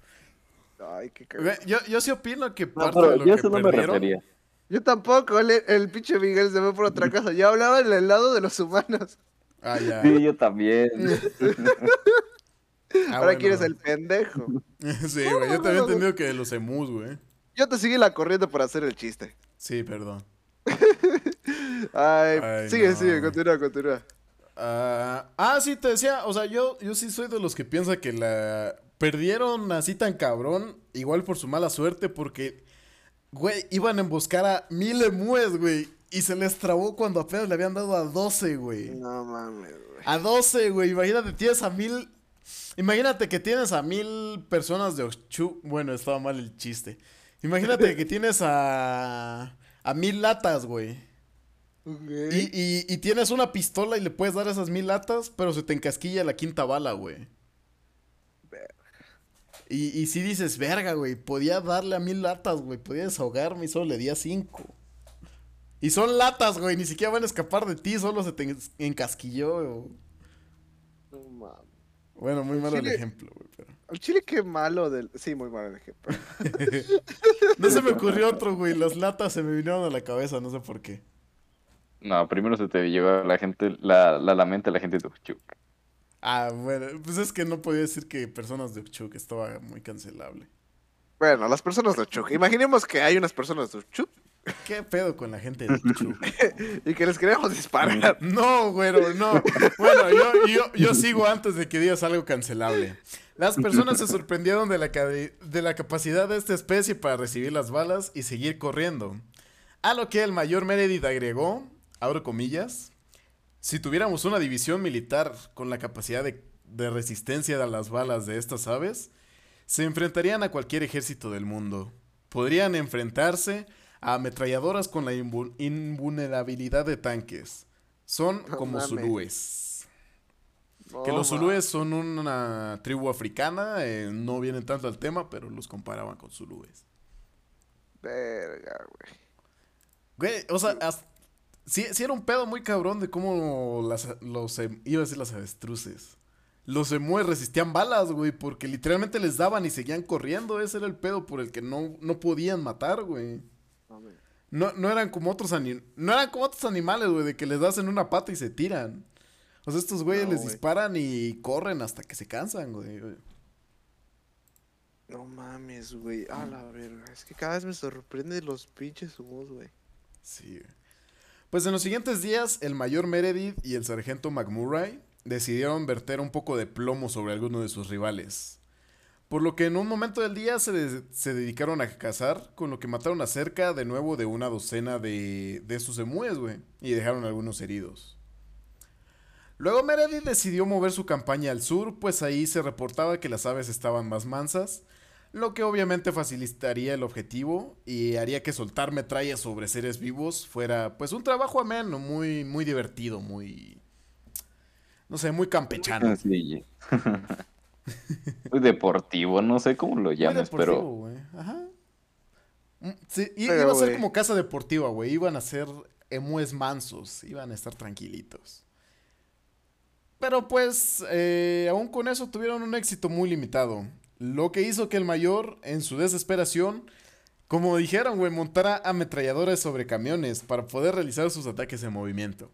Ay, qué cagado. Yo, yo sí opino que parte de lo yo que eso no me perdieron... refería. Yo tampoco, el, el pinche Miguel se ve por otra cosa. Yo hablaba en el lado de los humanos. Ah, ya. Sí, yo también. Ah, Ahora bueno. quieres el pendejo. Sí, güey. Yo también he entendido que de los emus, güey. Yo te seguí la corriente por hacer el chiste. Sí, perdón. Ay, Ay, sigue, no. sigue, continúa, continúa. Ah, ah, sí, te decía, o sea, yo, yo sí soy de los que piensa que la perdieron así tan cabrón, igual por su mala suerte, porque, güey, iban a emboscar a mil emúes, güey, y se les trabó cuando apenas le habían dado a 12, güey. No mames, güey. A 12, güey, imagínate, tienes a mil, imagínate que tienes a mil personas de Ochu, bueno, estaba mal el chiste. Imagínate que tienes a, a mil latas, güey. Y, y, y tienes una pistola y le puedes dar esas mil latas, pero se te encasquilla la quinta bala, güey. Y, y si dices, verga, güey, podía darle a mil latas, güey, podía desahogarme y solo le di a cinco. Y son latas, güey, ni siquiera van a escapar de ti, solo se te en- encasquilló. güey. No mames. Bueno, muy malo el ejemplo, güey, pero... Al chile, qué malo del. Sí, muy malo el ejemplo. No se me ocurrió otro, güey, las latas se me vinieron a la cabeza, no sé por qué. No, primero se te llegó a la gente, la, la, la mente a la gente de. Ah, bueno, pues es que no podía decir que personas de Ochuk estaba muy cancelable. Bueno, las personas de Uchuk. Imaginemos que hay unas personas de Uchuk ¿Qué pedo con la gente de Ochuk? y que les queremos disparar. No, güero, no. Bueno, yo, yo, yo sigo antes de que digas algo cancelable. Las personas se sorprendieron de la, ca- de la capacidad de esta especie para recibir las balas y seguir corriendo. A lo que el mayor Meredith agregó, abro comillas, si tuviéramos una división militar con la capacidad de, de resistencia a las balas de estas aves, se enfrentarían a cualquier ejército del mundo. Podrían enfrentarse a ametralladoras con la invu- invulnerabilidad de tanques. Son como mames. zulúes. Que los zulúes son una tribu africana, eh, no vienen tanto al tema, pero los comparaban con zulúes. Verga, güey. Güey, o sea, as- sí, sí era un pedo muy cabrón de cómo las, los, em- iba a decir las avestruces. Los emúes resistían balas, güey, porque literalmente les daban y seguían corriendo. Ese era el pedo por el que no, no podían matar, güey. No, no eran como otros no eran como otros animales, güey, de que les das en una pata y se tiran. O sea, estos güeyes No, les güey. disparan y corren hasta que se cansan, güey. No mames, güey. A la verga. Es que cada vez me sorprende los pinches humos, güey. Sí. güey. Pues en los siguientes días, el mayor Meredith y el sargento McMurray decidieron verter un poco de plomo sobre alguno de sus rivales. Por lo que en un momento del día se, se dedicaron a cazar, con lo que mataron a cerca de nuevo de una docena de, de sus emúes, güey, y dejaron algunos heridos. Luego Meredith decidió mover su campaña al sur, pues ahí se reportaba que las aves estaban más mansas, lo que obviamente facilitaría el objetivo y haría que soltar metralla sobre seres vivos fuera pues un trabajo ameno, muy, muy divertido, muy... No sé, muy campechano. Sí. Muy deportivo, no sé cómo lo deportivo, pero güey. Ajá. Mm, sí, i- Pero, iba a ser como casa deportiva, güey. Iban a ser emúes mansos, iban a estar tranquilitos. Pero pues, eh, aún con eso tuvieron un éxito muy limitado. Lo que hizo que el mayor, en su desesperación, como dijeron, güey, montara ametralladoras sobre camiones para poder realizar sus ataques en movimiento.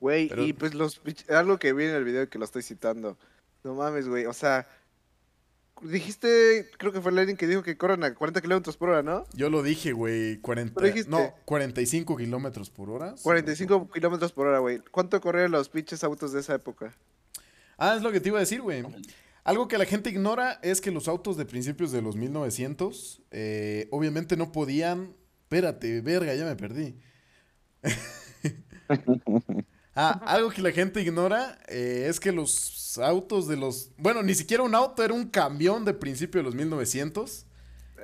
Güey, Pero- y pues los algo que vi en el video que lo estoy citando. No mames, güey. O sea, dijiste, creo que fue Lenin que dijo que corren a 40 kilómetros por hora, ¿no? Yo lo dije, güey, 40, Lo dijiste. no, 45 kilómetros por hora. 45 kilómetros por hora, güey. ¿Cuánto corrían los pinches autos de esa época? Ah, es lo que te iba a decir, güey. Algo que la gente ignora es que los autos de principios de los 1900, eh, obviamente no podían... Espérate, verga, ya me perdí. ah, algo que la gente ignora eh, es que los autos de los... Bueno, ni siquiera un auto, era un camión de principio de los 1900.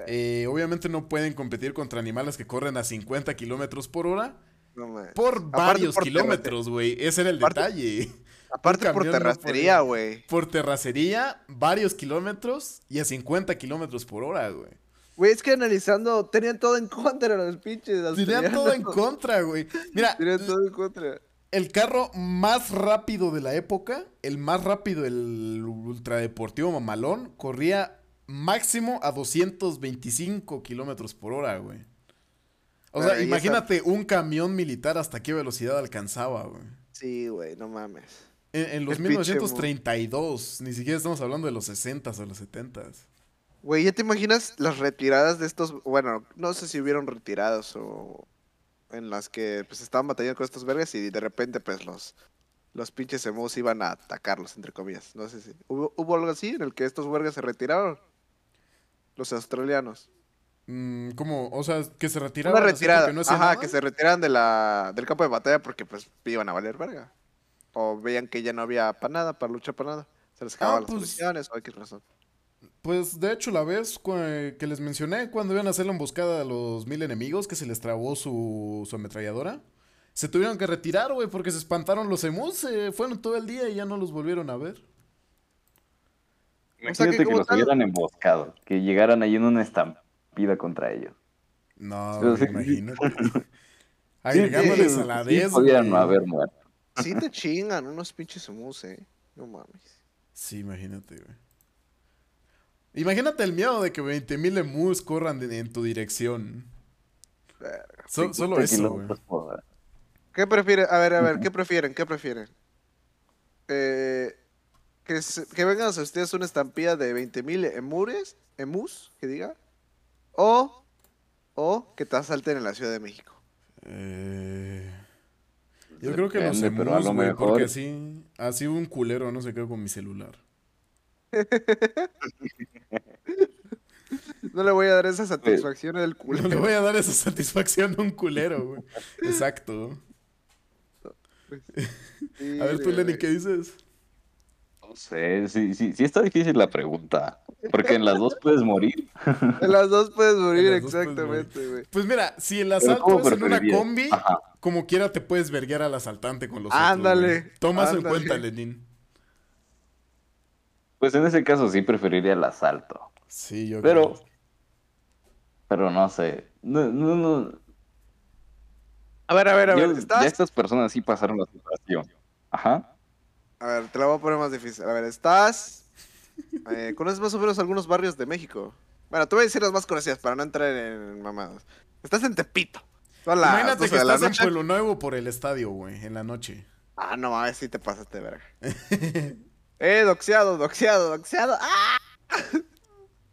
Eh, obviamente no pueden competir contra animales que corren a 50 kilómetros por hora. No. Por varios por kilómetros, güey. Ese era el Aparte- detalle. Aparte por terracería, güey. Por terracería, varios kilómetros y a 50 kilómetros por hora, güey. Güey, es que analizando, tenían todo en contra los pinches. Tenían todo en contra, güey. Mira, Tenían todo en contra. el carro más rápido de la época, el más rápido, el ultradeportivo mamalón, corría máximo a 225 kilómetros por hora, güey. O sea, esa- imagínate un camión militar hasta qué velocidad alcanzaba, güey. Sí, güey, no mames. En, en los El pinche 1932, ni siquiera estamos hablando de los 60s o los 70s. Güey, ¿ya te imaginas las retiradas de estos? Bueno, no sé si hubieron retiradas o en las que pues estaban batallando con estos vergas y de repente pues los los pinches emus iban a atacarlos entre comillas. No sé si hubo, hubo algo así en el que estos vergas se retiraron. Los australianos. Mm, ¿Cómo? O sea, que se retiraban. Una retirada. no Ajá, nada? que se retiraran de la del campo de batalla porque pues iban a valer verga. O veían que ya no había para nada, para luchar para nada. Se les acababan las pues- municiones o X razón. Pues de hecho, la vez que les mencioné cuando iban a hacer la emboscada a los mil enemigos, que se les trabó su, su ametralladora, se tuvieron que retirar, güey, porque se espantaron los emus, se fueron todo el día y ya no los volvieron a ver. O sea que Imagínate que, los tal- hubieran emboscado, que llegaran ahí en una estampida contra ellos. No, Pero güey, sí- imagínate. Agregándoles a la sí vez, podían no haber muerto. Sí te chingan unos pinches emus, eh. No mames. Sí, imagínate, güey. Imagínate el miedo de que 20.000 emus corran de- en tu dirección. Verga. So- solo 50 eso, güey. ¿Qué prefieren? A ver, a ver, ¿qué prefieren? ¿Qué prefieren? Eh, que, se- que vengan a ustedes una estampida de 20.000 emures, emus, que diga. O, o que te asalten en la Ciudad de México. Eh, Yo creo que los Depende, pero a emus, lo güey, mejor- porque así, así un culero no se quedó con mi celular. No le voy a dar esa satisfacción al No culo. le voy a dar esa satisfacción a un culero, güey. Exacto. A ver tú, Lenny, ¿qué dices? No sé, sí, sí, sí está difícil la pregunta. Porque en las dos puedes morir. En las dos puedes morir, exactamente, güey. Pues mira, si el asalto ¿cómo es en una combi, Ajá. como quiera te puedes verguear al asaltante con los Ándale, otros, güey. Toma eso en cuenta, Lenin. Pues en ese caso sí preferiría el asalto. Sí, yo Pero, creo. pero no sé. No, no, no. A ver, a ver, a Yo- ver. ¿Estás? Ya estas personas sí pasaron la situación. Ajá. A ver, te la voy a poner más difícil. A ver, ¿estás? Eh, ¿Conoces más o menos algunos barrios de México? Bueno, te voy a decir las más conocidas para no entrar en mamadas. Estás en Tepito. Imagínate 12 que estás en. Pueblo Nuevo por el estadio, güey, en la noche. Ah, no mames, sí te pasaste, verga. eh, doxeado, doxeado, doxeado. ¡Ah!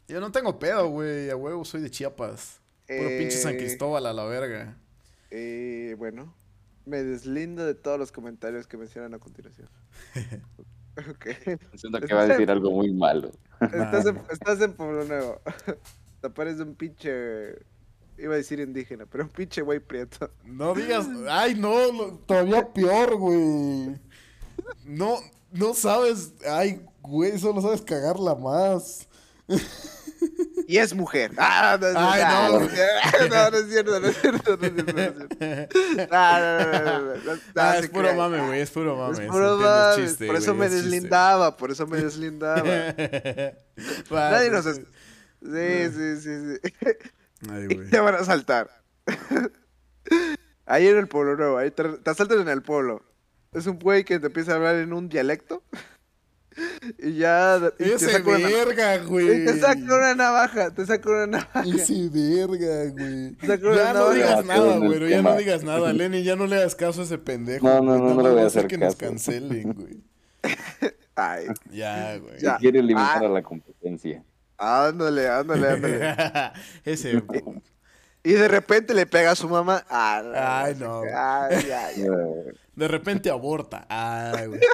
Yo no tengo pedo, güey, a huevo, soy de Chiapas. Puro pinche San Eh, Cristóbal a la verga. Eh, bueno, me deslindo de todos los comentarios que mencionan a continuación. ok. Siento que va a decir algo muy malo. Estás en, estás en Pueblo Nuevo. Te aparece un pinche. Iba a decir indígena, pero un pinche güey prieto. No digas, ay, no, lo- todavía peor, güey. No, no sabes, ay, güey, solo sabes cagarla más. Y es mujer. Ah, no, no, Ay, no, no. no, no es cierto, no es cierto, no es cierto. No, es. No, no, Ah, puro mame, güey, es puro mame. Es puro mame, por eso me deslindaba, por eso me deslindaba. Nadie pues, nos... Sí, sí, sí, sí. Y te van a asaltar. Ahí en el pueblo nuevo, ahí te, te asaltan en el pueblo. Es un güey que te empieza a hablar en un dialecto. Y ya. y te Ese una- verga, güey. te saca una navaja. Te saca una navaja. Ese verga, güey. Saca una Ya no digas nada, güey. Ya no digas nada, Lenny. Ya no le hagas caso a ese pendejo. No, no, no, no le voy a va ser hacer que nos caso. cancelen, güey. Ay, Ya, güey. Ya. Quiere limitar Ah. a la competencia. ándale, ándale, ándale. Ese. Y de repente le pega a su mamá. Ah, Ay, no. Ay, ay, ay. Eh, De repente aborta. Ay, güey.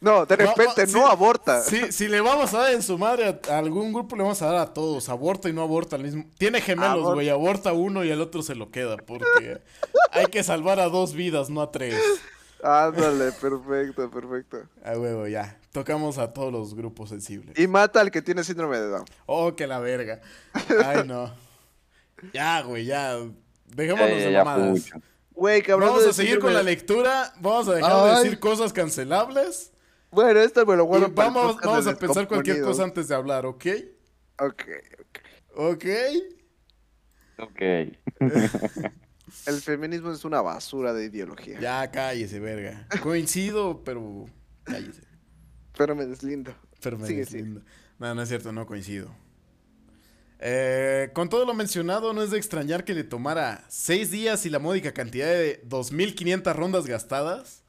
No, de No, no, repente no aborta. Sí, si le vamos a dar en su madre a, a algún grupo, le vamos a dar a todos. Aborta y no aborta al mismo. Tiene gemelos, güey. Aborta uno y el otro se lo queda. Porque hay que salvar a dos vidas, no a tres. Ándale, perfecto, perfecto. A huevo, ya. Tocamos a todos los grupos sensibles. Y mata al que tiene síndrome de Down. Oh, que la verga. Ay, no. Ya, güey, ya. Dejémonos ya, de mamadas. mucho. Güey, cabrón. Vamos a seguir con la lectura. Vamos a dejar de decir cosas cancelables. Bueno, esto me lo Y guardo para el vamos, a pensar cualquier cosa antes de hablar, ¿ok? Ok. ¿Ok? Ok. El feminismo es una basura de ideología. Ya, cállese, verga. Coincido, pero cállese. Pero me deslindo. Pero me Sigue, deslindo. No, no es cierto, no coincido. Eh, con todo lo mencionado, no es de extrañar que le tomara seis días y la módica cantidad de 2.500 rondas gastadas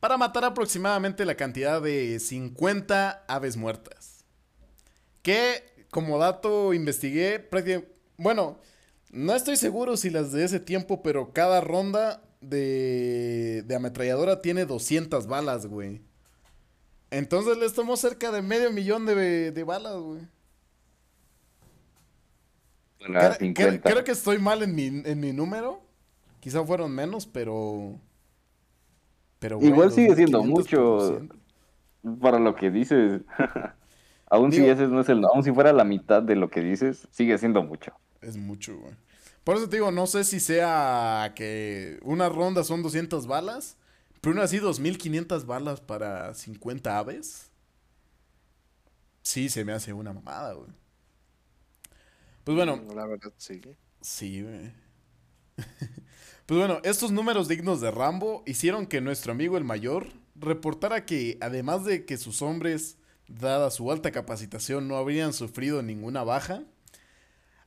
para matar aproximadamente la cantidad de 50 aves muertas. Que, como dato, investigué. Bueno, no estoy seguro si las de ese tiempo, pero cada ronda de, de ametralladora tiene 200 balas, güey. Entonces les tomó cerca de medio millón de, de balas, güey. Creo, a 50. creo- creo que estoy mal en mi, en mi número. Quizá fueron menos, pero... pero Igual sigue siendo 2500 por mucho 200. para lo que dices. aún si ese no es el, aún si fuera la mitad de lo que dices, sigue siendo mucho. Es mucho, güey. Por eso te digo, no sé si sea que una ronda son 200 balas, pero aún así 2500 balas para 50 aves. Sí, se me hace una mamada, güey. Pues bueno, La verdad, sí. Sí, güey. Pues bueno, estos números dignos de Rambo hicieron que nuestro amigo el mayor reportara que, además de que sus hombres, dada su alta capacitación, no habrían sufrido ninguna baja,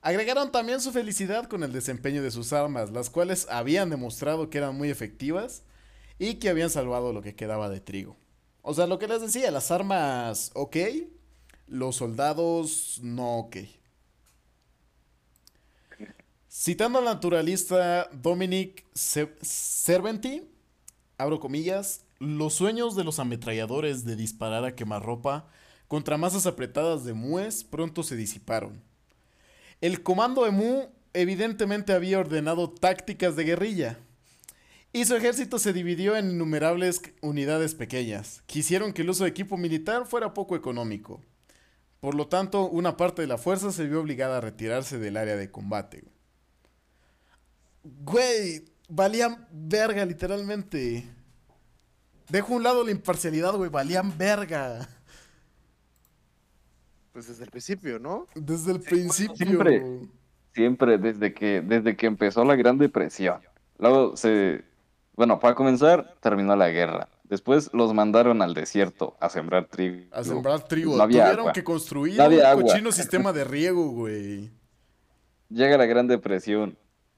agregaron también su felicidad con el desempeño de sus armas, las cuales habían demostrado que eran muy efectivas y que habían salvado lo que quedaba de trigo. O sea, lo que les decía, las armas ok, los soldados no ok. Citando al naturalista Dominic Ce- Cerventi, abro comillas, los sueños de los ametralladores de disparar a quemarropa contra masas apretadas de mues pronto se disiparon. El comando de Mu evidentemente había ordenado tácticas de guerrilla, y su ejército se dividió en innumerables unidades pequeñas, que hicieron que el uso de equipo militar fuera poco económico. Por lo tanto, una parte de la fuerza se vio obligada a retirarse del área de combate. Güey, valían verga, literalmente. Dejo a un lado la imparcialidad, güey, valían verga. Pues desde el principio, ¿no? Desde el principio. siempre. Siempre, desde que, desde que empezó la Gran Depresión. Luego se, bueno, para comenzar, terminó la guerra. Después los mandaron al desierto a sembrar trigo. A sembrar trigo. No había Tuvieron agua. que construir No había un agua. cochino sistema de riego, güey. Llega la Gran Depresión,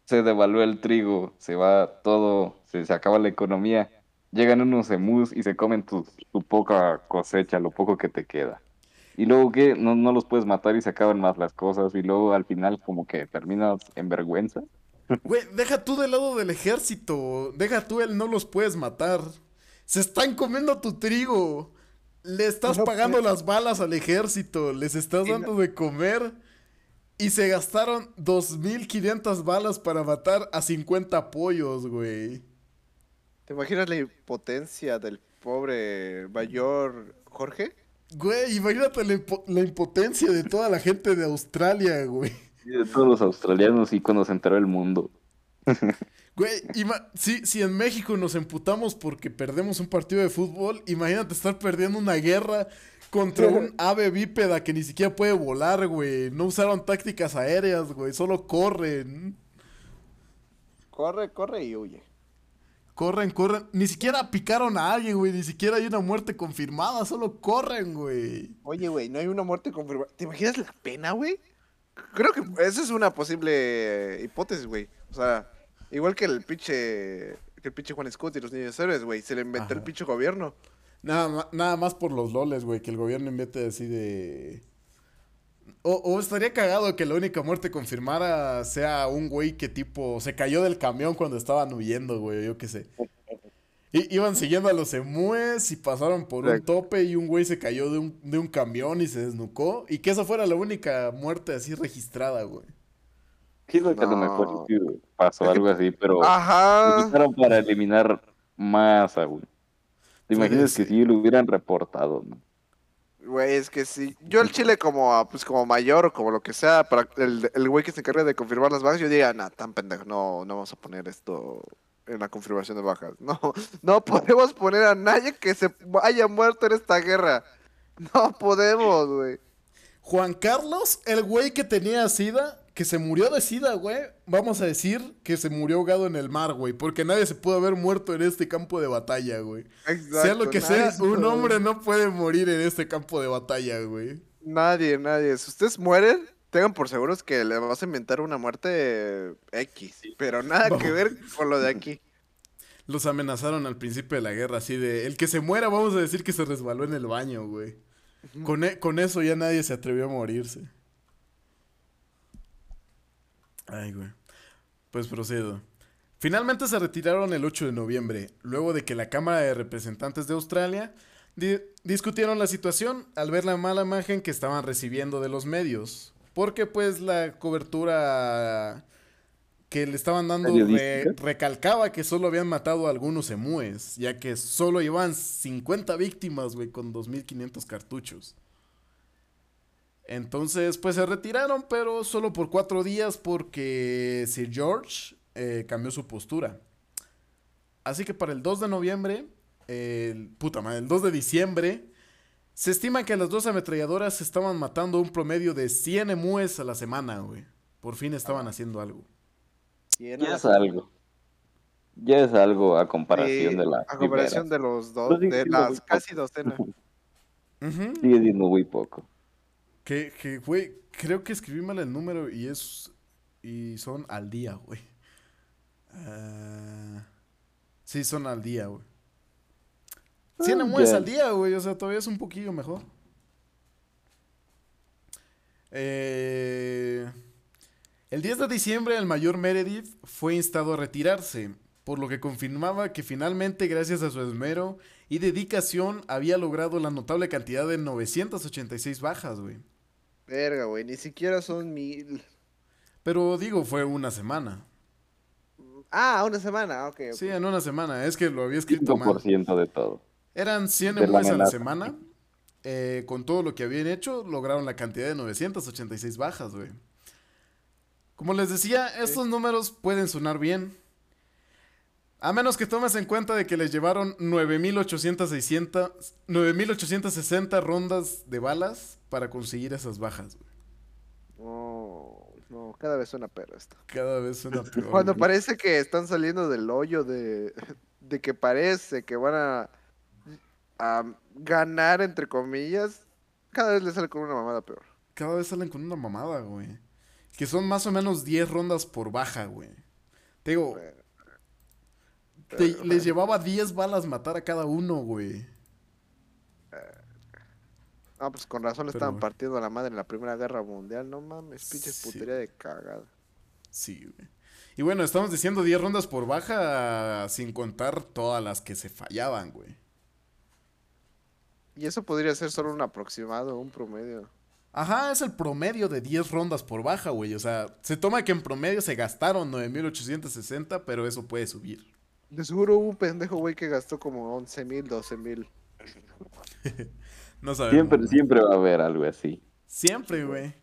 se devalúa el trigo, se va todo, se, se acaba la economía. Llegan unos emus y se comen tu, tu poca cosecha, lo poco que te queda. Y luego que no, no los puedes matar y se acaban más las cosas. Y luego al final como que terminas en vergüenza. Güey, deja tú del lado del ejército. Deja tú el no los puedes matar. Se están comiendo tu trigo. Le estás No pagando puede- las balas al ejército. Les estás Y no- dando de comer. Y se gastaron 2.500 balas para matar a 50 pollos, güey. ¿Te imaginas la impotencia del pobre mayor Jorge? Güey, imagínate la, impo- la impotencia de toda la gente de Australia, güey. Y de todos los australianos y cuando se enteró el mundo. Güey, si, si en México nos emputamos porque perdemos un partido de fútbol, imagínate estar perdiendo una guerra contra un ave bípeda que ni siquiera puede volar, güey. No usaron tácticas aéreas, güey, solo corren. Corre, corre y huye. Corren, corren. Ni siquiera picaron a alguien, güey. Ni siquiera hay una muerte confirmada. Solo corren, güey. Oye, güey, no hay una muerte confirmada. ¿Te imaginas la pena, güey? Creo que esa es una posible hipótesis, güey. O sea, igual que el pinche. Que el pinche Juan Scott y los niños héroes, güey. Se le inventó el pinche gobierno. Nada, nada más por los loles, güey. Que el gobierno invente así de. O, o estaría cagado que la única muerte confirmada sea un güey que tipo se cayó del camión cuando estaban huyendo, güey. Yo qué sé. I- iban siguiendo a los emúes y pasaron por un tope y un güey se cayó de un, de un camión y se desnucó. Y que esa fuera la única muerte así registrada, güey. Siento que a lo mejor pasó algo así, pero lo Ajá. usaron para eliminar masa, güey. ¿Te imaginas que ser. si lo hubieran reportado, no? Güey, es que sí. Yo el chile como, pues, como mayor o como lo que sea, para el, el güey que se encarga de confirmar las bajas, yo diría, nah, tan pendejo, no, no vamos a poner esto en la confirmación de bajas. No, no podemos poner a nadie que se haya muerto en esta guerra. No podemos, güey. Juan Carlos, el güey que tenía sida, que se murió de sida, güey. Vamos a decir que se murió ahogado en el mar, güey. Porque nadie se pudo haber muerto en este campo de batalla, güey. sea lo Exacto, que sea, se un hombre no puede morir en este campo de batalla, güey. Nadie, nadie. Si ustedes mueren, tengan por seguros que le vas a inventar una muerte X. Pero nada que ver con lo de aquí. Los amenazaron al principio de la guerra, así de, el que se muera, vamos a decir que se resbaló en el baño, güey. Con, e- con eso ya nadie se atrevió a morirse. Ay, güey. Pues procedo. Finalmente se retiraron el 8 de noviembre, luego de que la Cámara de Representantes de Australia di- discutieron la situación al ver la mala imagen que estaban recibiendo de los medios. Porque pues la cobertura que le estaban dando recalcaba que solo habían matado a algunos emúes, ya que solo llevaban 50 víctimas, güey, con 2.500 cartuchos. Entonces, pues se retiraron, pero solo por cuatro días porque Sir George eh, cambió su postura. Así que para el 2 de noviembre, el, puta madre, el 2 de diciembre, se estima que las dos ametralladoras estaban matando un promedio de 100 emúes a la semana, güey. Por fin estaban haciendo algo. Ya es algo. Ya es algo a comparación Sí, de la A comparación de los dos, de las casi poco. docenas. Ujú. Sigue siendo muy poco. Que, que, güey, creo que escribí mal el número y es. Y son al día, güey. Ah, sí, son al día, güey. 100 Ah, ya. al día, güey. O sea, todavía es un poquillo mejor. Eh, el 10 de diciembre, el mayor Meredith fue instado a retirarse, por lo que confirmaba que finalmente, gracias a su esmero y dedicación, había logrado la notable cantidad de 986 bajas, güey. Verga, güey, ni siquiera son mil. Pero digo, fue una semana. Ah, una semana, ok. ok. Sí, en una semana. Es que lo había escrito mal. 5% de todo. Eran 100 de la a la semana. Eh, con todo lo que habían hecho, lograron la cantidad de 986 bajas, güey. Como les decía, estos números pueden sonar bien. A menos que tomes en cuenta de que les llevaron 9.860 9.860 rondas de balas para conseguir esas bajas, güey. No, no, cada vez suena perro esto. Cada vez suena peor. Cuando güey. parece que están saliendo del hoyo de, de que parece que van a, a ganar, entre comillas, cada vez le sale con una mamada peor. Cada vez salen con una mamada, güey. Que son más o menos 10 rondas por baja, güey. Te digo, te- les llevaba 10 balas matar a cada uno, güey. No, pues con razón le Pero estaban partiendo la madre en la Primera Guerra Mundial. No mames, pinches Sí. putería de cagada. Sí, güey. Y bueno, estamos diciendo 10 rondas por baja sin contar todas las que se fallaban, güey. Y eso podría ser solo un aproximado, un promedio. Ajá, es el promedio de 10 rondas por baja, güey. O sea, se toma que en promedio se gastaron 9.860, pero eso puede subir. De seguro hubo un pendejo, güey, que gastó como 11 mil, 12 mil. No sabemos. Siempre, siempre va a haber algo así. Siempre, güey.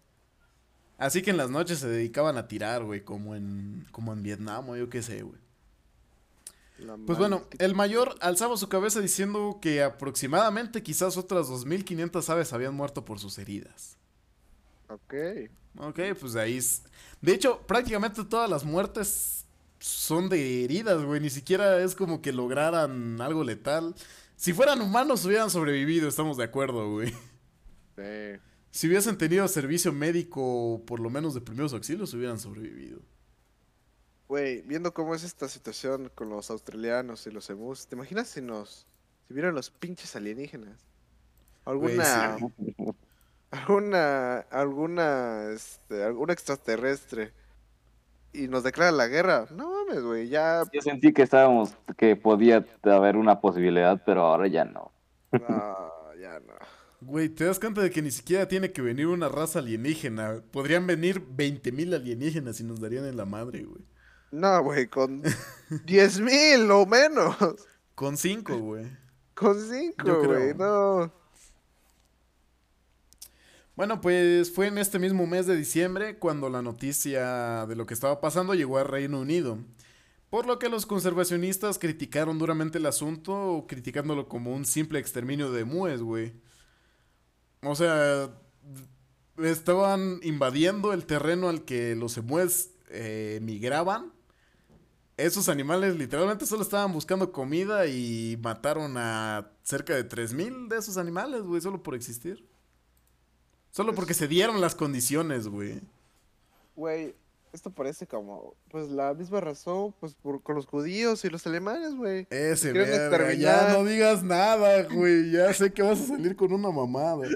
Así que en las noches se dedicaban a tirar, güey, como en, como en Vietnam o yo qué sé, güey. Pues bueno, el mayor alzaba su cabeza diciendo que aproximadamente quizás otras 2.500 aves habían muerto por sus heridas. Ok. Ok, pues de ahí... es- De hecho, prácticamente todas las muertes son de heridas, güey. Ni siquiera es como que lograran algo letal. Si fueran humanos hubieran sobrevivido, estamos de acuerdo, güey. Sí. Si hubiesen tenido servicio médico, por lo menos de primeros auxilios, hubieran sobrevivido. Güey, viendo cómo es esta situación con los australianos y los emus, ¿te imaginas si nos... si vieran los pinches alienígenas? Alguna... sí. alguna... alguna... este... algún extraterrestre y nos declara la guerra. No mames, güey, ya... Yo sentí que estábamos, que podía haber una posibilidad, pero ahora ya no. No, ya no. Güey, te das cuenta de que ni siquiera tiene que venir una raza alienígena. Podrían venir 20.000 alienígenas y nos darían en la madre, güey. No, güey, con 10 mil o menos. Con 5, güey. Con Yo 5, creo. güey, no. Bueno, pues fue en este mismo mes de diciembre cuando la noticia de lo que estaba pasando llegó al Reino Unido. Por lo que los conservacionistas criticaron duramente el asunto, criticándolo como un simple exterminio de mues, güey. O sea, estaban invadiendo el terreno al que los emues eh, migraban. Esos animales literalmente solo estaban buscando comida y mataron a cerca de 3000 de esos animales, güey, solo por existir. Solo porque se dieron las condiciones, güey. Güey, esto parece como, pues la misma razón, pues por, con los judíos y los alemanes, güey. Ese, verga, ya no digas nada, güey. Ya sé que vas a salir con una mamada.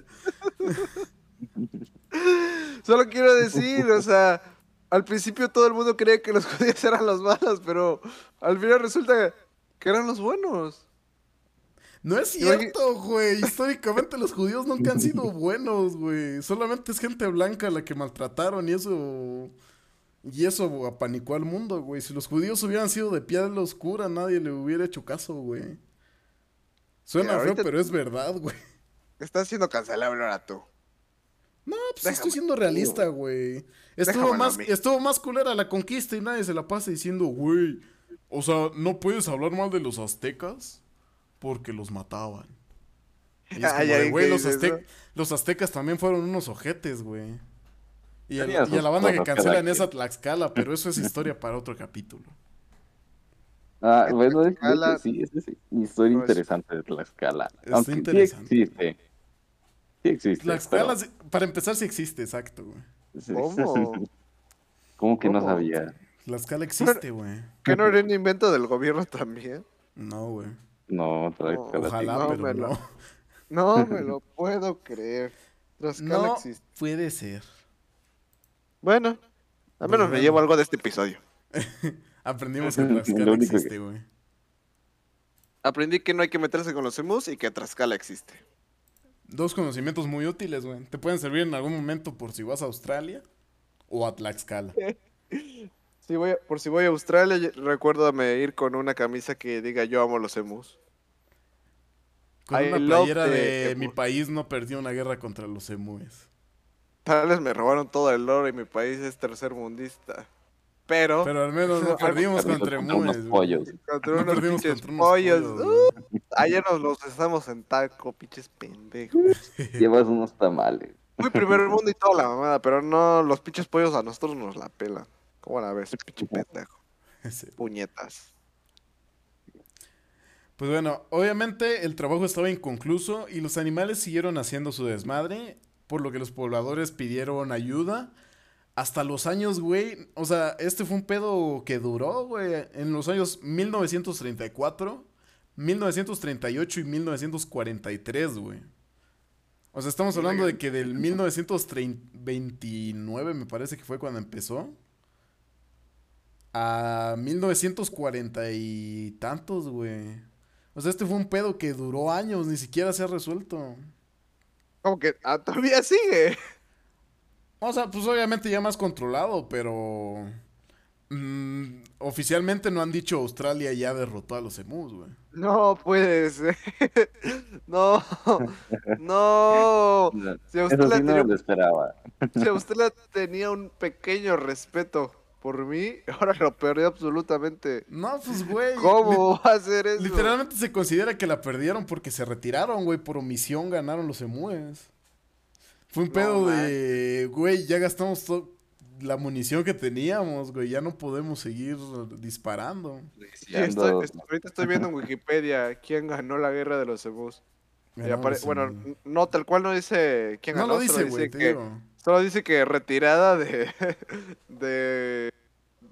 Solo quiero decir, o sea, al principio todo el mundo creía que los judíos eran los malos, pero al final resulta que eran los buenos. No es cierto, güey. Históricamente los judíos nunca han sido buenos, güey. Solamente es gente blanca la que maltrataron y eso... Y eso apanicó al mundo, güey. Si los judíos hubieran sido de piel oscura, nadie le hubiera hecho caso, güey. Suena feo, pero es verdad, güey. Estás siendo cancelable ahora tú. No, pues Déjame- estoy siendo realista, güey. Estuvo más, estuvo más culera la conquista y nadie se la pasa diciendo, güey, o sea, no puedes hablar mal de los aztecas porque los mataban. Y es Ah, como de, güey, los, aztecas también fueron unos ojetes, güey. Y, a- y la banda que cancelan es a Tlaxcala, pero eso es historia para otro capítulo. Ah, En bueno, es, Tlaxcala- es- sí, es, es historia No, es- interesante de Tlaxcala. Aunque interesante. sí existe. Sí existe. Tlaxcala, pero- sí- para empezar, sí existe, exacto, güey. ¿Cómo? ¿Cómo que no sabía? Tlaxcala existe, güey. ¿Que no era un invento del gobierno también? No, güey. No, Tlaxcala sí. Ojalá, No, pero me lo- no. No me lo puedo creer. Tlaxcala No existe. puede ser. Bueno, al menos me llevo algo de este episodio. Aprendimos que Tlaxcala existe, güey. Aprendí que no hay que meterse con los emus y que Tlaxcala existe. Dos conocimientos muy útiles, güey. Te pueden servir en algún momento por si vas a Australia o a Tlaxcala. Si voy a- por si voy a Australia, recuérdame ir con una camisa que diga yo amo los emus. Con I una playera de emu. mi país no perdió una guerra contra los emúes. Tal vez me robaron todo el oro y mi país es tercermundista. Pero, Pero al menos no perdimos contra contra unos emúes. güey. pollos. contra no unos perdimos pinches contra unos pollos. pollos, Uh, ayer nos los estamos en taco, pinches pendejos. Llevas unos tamales. Muy primer mundo y toda la mamada, pero no, los pinches pollos a nosotros nos la pelan. ¿Cómo la ves, pinche pendejo? Puñetas. Pues bueno, obviamente el trabajo estaba inconcluso y los animales siguieron haciendo su desmadre, por lo que los pobladores pidieron ayuda. Hasta los años, güey, o sea, este fue un pedo que duró, güey, en los años 1934, 1938 y 1943, güey. O sea, estamos hablando de que del 1929 me parece que fue cuando empezó. A 1940 y tantos, güey. O sea, este fue un pedo que duró años, ni siquiera se ha resuelto. Como que ah, todavía sigue. O sea, pues obviamente ya más controlado, pero... mm, oficialmente no han dicho Australia ya derrotó a los emus, güey. No puede ser. No, no. Si a usted, Eso le sí no tenía, lo esperaba. si a usted le tenía un pequeño respeto por mí, ahora lo perdió absolutamente. No, pues, güey. ¿Cómo va a ser eso? Literalmente se considera que la perdieron porque se retiraron, güey. Por omisión ganaron los emúes. Fue un No pedo de, güey, ya gastamos la munición que teníamos, güey. Ya no podemos seguir disparando. Sí, estoy- estoy- ahorita estoy viendo en Wikipedia quién ganó la guerra de los en- bueno, no tal cual no dice quién no ganó, lo solo dice, dice güey, te que digo. Solo dice que retirada de. de.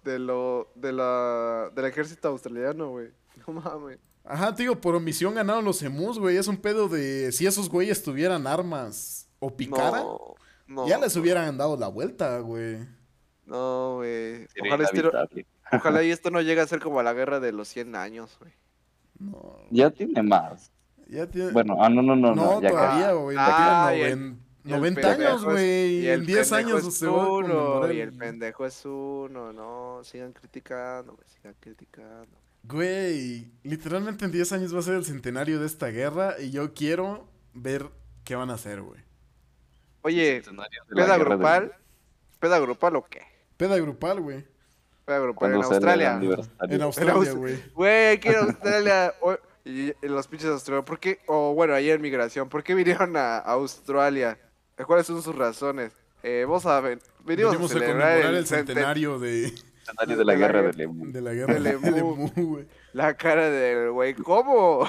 de lo. de la. del ejército australiano, güey. No mames. Ajá, tío, por omisión ganaron los emus, güey. Es un pedo de si esos güeyes tuvieran armas o picaran, ya les hubieran dado la vuelta, güey. No, güey. Ojalá. Ojalá y esto no llegue a ser como la guerra de los 100 años, güey. No. Ya tiene más. Ya tiene... Bueno, ah, no, no, no. No, no ya todavía, güey. Ah, 90 90 pendejo años, güey. y en 10 pendejo años es uno, Y el pendejo es uno, no, sigan criticando, güey, sigan criticando. Güey, literalmente en 10 años va a ser el centenario de esta guerra y yo quiero ver qué van a hacer, güey. Oye, ¿peda grupal? ¿Peda grupal o qué? Peda grupal, güey. Peda grupal en Australia. En Australia, Aus- güey. Güey, hay que ir a Australia. Y, los pinches australianos, ¿por qué? O bueno, ayer en migración, ¿por qué vinieron a Australia? ¿Cuáles son sus razones? Eh, a ver, venimos Venimos a a celebrar el, el centen- centenario de, Centenario de la de la guerra del Emu. de la guerra Del del emú. emú, güey. La cara del güey, ¿cómo?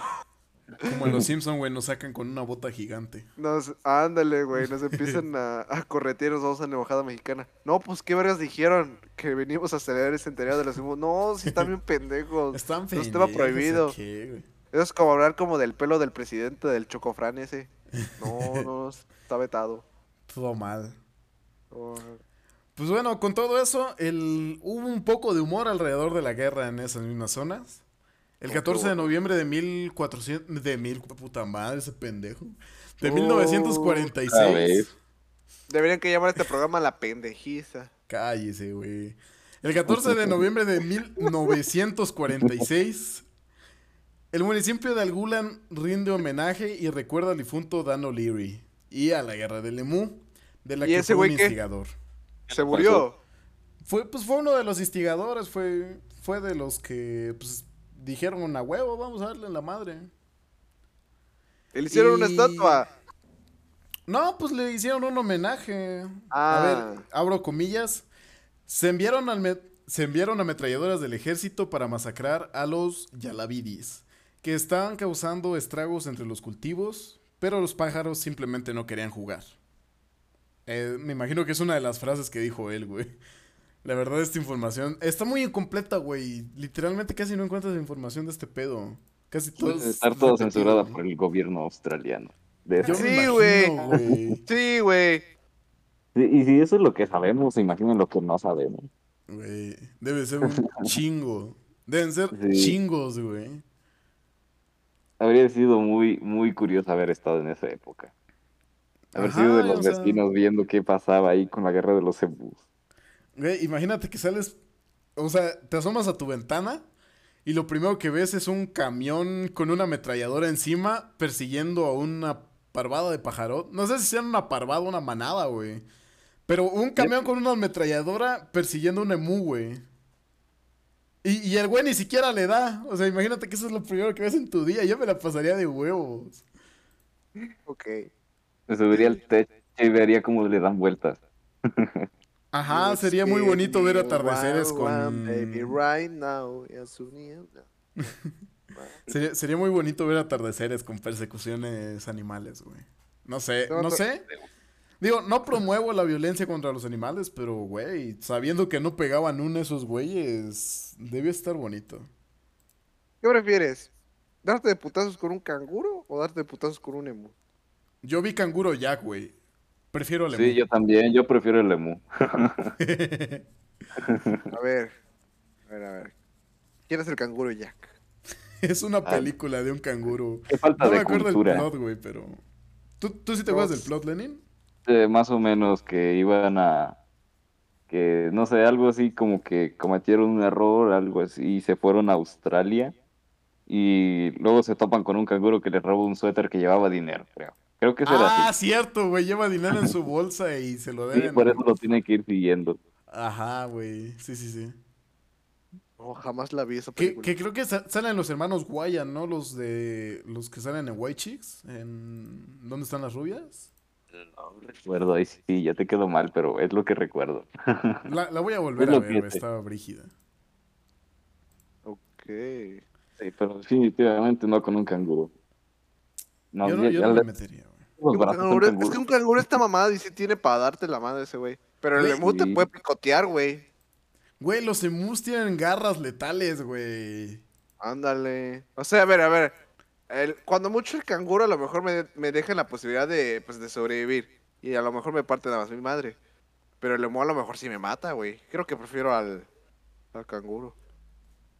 Como en los Simpsons, güey, nos sacan con una bota gigante. Nos, ándale, güey, nos empiezan a, a corretear, nos vamos a la embajada mexicana. No, pues, ¿qué vergas dijeron? Que venimos a celebrar el centenario de los emú. No, si están bien pendejos. Están pendejos, prohibido. ¿o qué, güey? Eso es como hablar como del pelo del presidente del chocofrán ese. No, no, está vetado. Todo mal. Oh, Pues bueno, con todo eso, el... hubo un poco de humor alrededor de la guerra en esas mismas zonas. El Oh, 14 de noviembre de 1400... De mil... Puta madre, ese pendejo. De Oh, 1946. otra vez. Deberían que llamar a este programa La Pendejiza. Cállese, güey. El 14 de noviembre de 1946, el municipio de Algulan rinde homenaje y recuerda al difunto Dan O'Leary y a la guerra del Lemú, de la ¿Y que fue un qué? instigador. Se murió. Fue, pues fue uno de los instigadores, fue, fue de los que pues, dijeron a huevo, vamos a darle en la madre. Le hicieron una estatua. No, pues le hicieron un homenaje. A Ah. ver, abro comillas. Se enviaron, al se enviaron ametralladoras del ejército para masacrar a los Yalavidis, que estaban causando estragos entre los cultivos, pero los pájaros simplemente no querían jugar. Eh, me imagino que es una de las frases que dijo él, güey. La verdad, esta información está muy incompleta, güey. Literalmente casi no encuentras información de este pedo. Casi todo es estar todo güey. por el gobierno australiano. De Yo Sí, güey. güey. Sí, güey. Y si eso es lo que sabemos, imaginen lo que no sabemos. Güey, debe ser un chingo. Deben ser Sí. chingos, güey. Habría sido muy, muy curioso haber estado en esa época. Haber Ajá, sido de los sea- vecinos viendo qué pasaba ahí con la guerra de los. Güey, imagínate que sales, o sea, te asomas a tu ventana y lo primero que ves es un camión con una ametralladora encima persiguiendo a una parvada de pajarot. No sé si sean una parvada o una manada, güey. Pero un camión con una ametralladora persiguiendo un emú, güey. Y, y el güey ni siquiera le da. O sea, imagínate que eso es lo primero que ves en tu día. Yo me la pasaría de huevos. Ok. Me subiría al techo y vería cómo le dan vueltas. Ajá, Let's sería muy bonito ver atardeceres con... baby, right now. Sería, sería muy bonito ver atardeceres con persecuciones animales, güey. No sé, No, no no- sé. Digo, no promuevo la violencia contra los animales, pero, güey, sabiendo que no pegaban uno esos güeyes, debe estar bonito. ¿Qué prefieres? ¿Darte de putazos con un canguro o darte de putazos con un emu? Yo vi canguro Jack, güey. Prefiero el Sí, emu. yo también, yo prefiero el emu. A ver. A ver, a ver. ¿Quién es el canguro Jack? es una película de un canguro. Qué falta No me de acuerdo cultura. del plot, güey, pero... ¿Tú, tú sí te acuerdas del plot, Lenin? Más o menos que iban a que no sé, algo así como que cometieron un error, algo así, y se fueron a Australia y luego se topan con un canguro que les roba un suéter que llevaba dinero, creo. Creo que Ah, así. cierto, güey. Lleva dinero en su bolsa y se lo Sí, deben. por eso lo tiene que ir siguiendo. Ajá, güey. Sí, sí, sí. No, jamás la vi esa Que, película. que creo que sa- salen los hermanos Guayan, ¿no? Los de. Los que salen en White Chicks. En... ¿Dónde están las rubias? No recuerdo, ahí sí, ya te quedó mal, pero es lo que recuerdo. La, la voy a volver Es a ver, estaba brígida. Ok. Sí, pero definitivamente no con un canguro. No, yo no, ya- yo ya no le- me metería, canguro- es que un canguro está mamado y sí tiene para darte la madre ese güey. Pero el lemú te sí. puede picotear, güey. Güey, los emus tienen garras letales, güey. Ándale. O sea, a ver, a ver. El- cuando mucho el canguro a lo mejor me, me deja la posibilidad de, pues, de sobrevivir. Y a lo mejor me parte nada más mi madre. Pero el lemú a lo mejor sí me mata, güey. Creo que prefiero al, al canguro.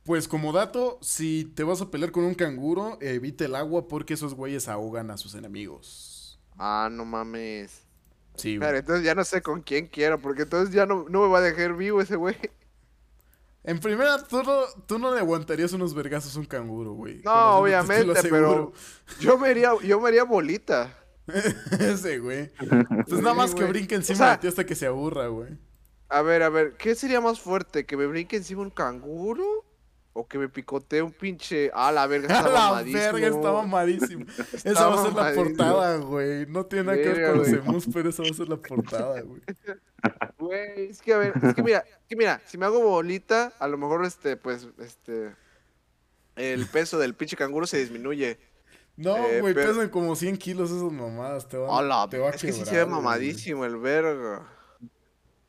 Pues como dato, si te vas a pelear con un canguro, evita el agua porque esos güeyes ahogan a sus enemigos. Ah, no mames. Sí, güey. Claro, entonces ya no sé con quién quiero, porque entonces ya no, no me va a dejar vivo ese güey. En primera, tú no, tú no le aguantarías unos vergazos a un canguro, güey. No, obviamente, pero yo me haría, yo me haría bolita. Ese, güey. Pues nada más Sí, que brinque encima O sea- de ti hasta que se aburra, güey. A ver, a ver, ¿qué sería más fuerte? ¿Que me brinque encima un canguro? ¿O que me picotee un pinche... Ah, la verga, está la mamadísimo. verga, está mamadísimo. Esa va a ser la portada, güey. No tiene nada que ver con los emus, pero esa va a ser la portada, güey. Güey, es que a ver, es que mira, es que mira, si me hago bolita, a lo mejor este, pues, este... El peso del pinche canguro se disminuye. No, Eh, güey, pero- pesan como 100 kilos esas mamadas. Te van, A la te va a es que sí se ve mamadísimo el verga.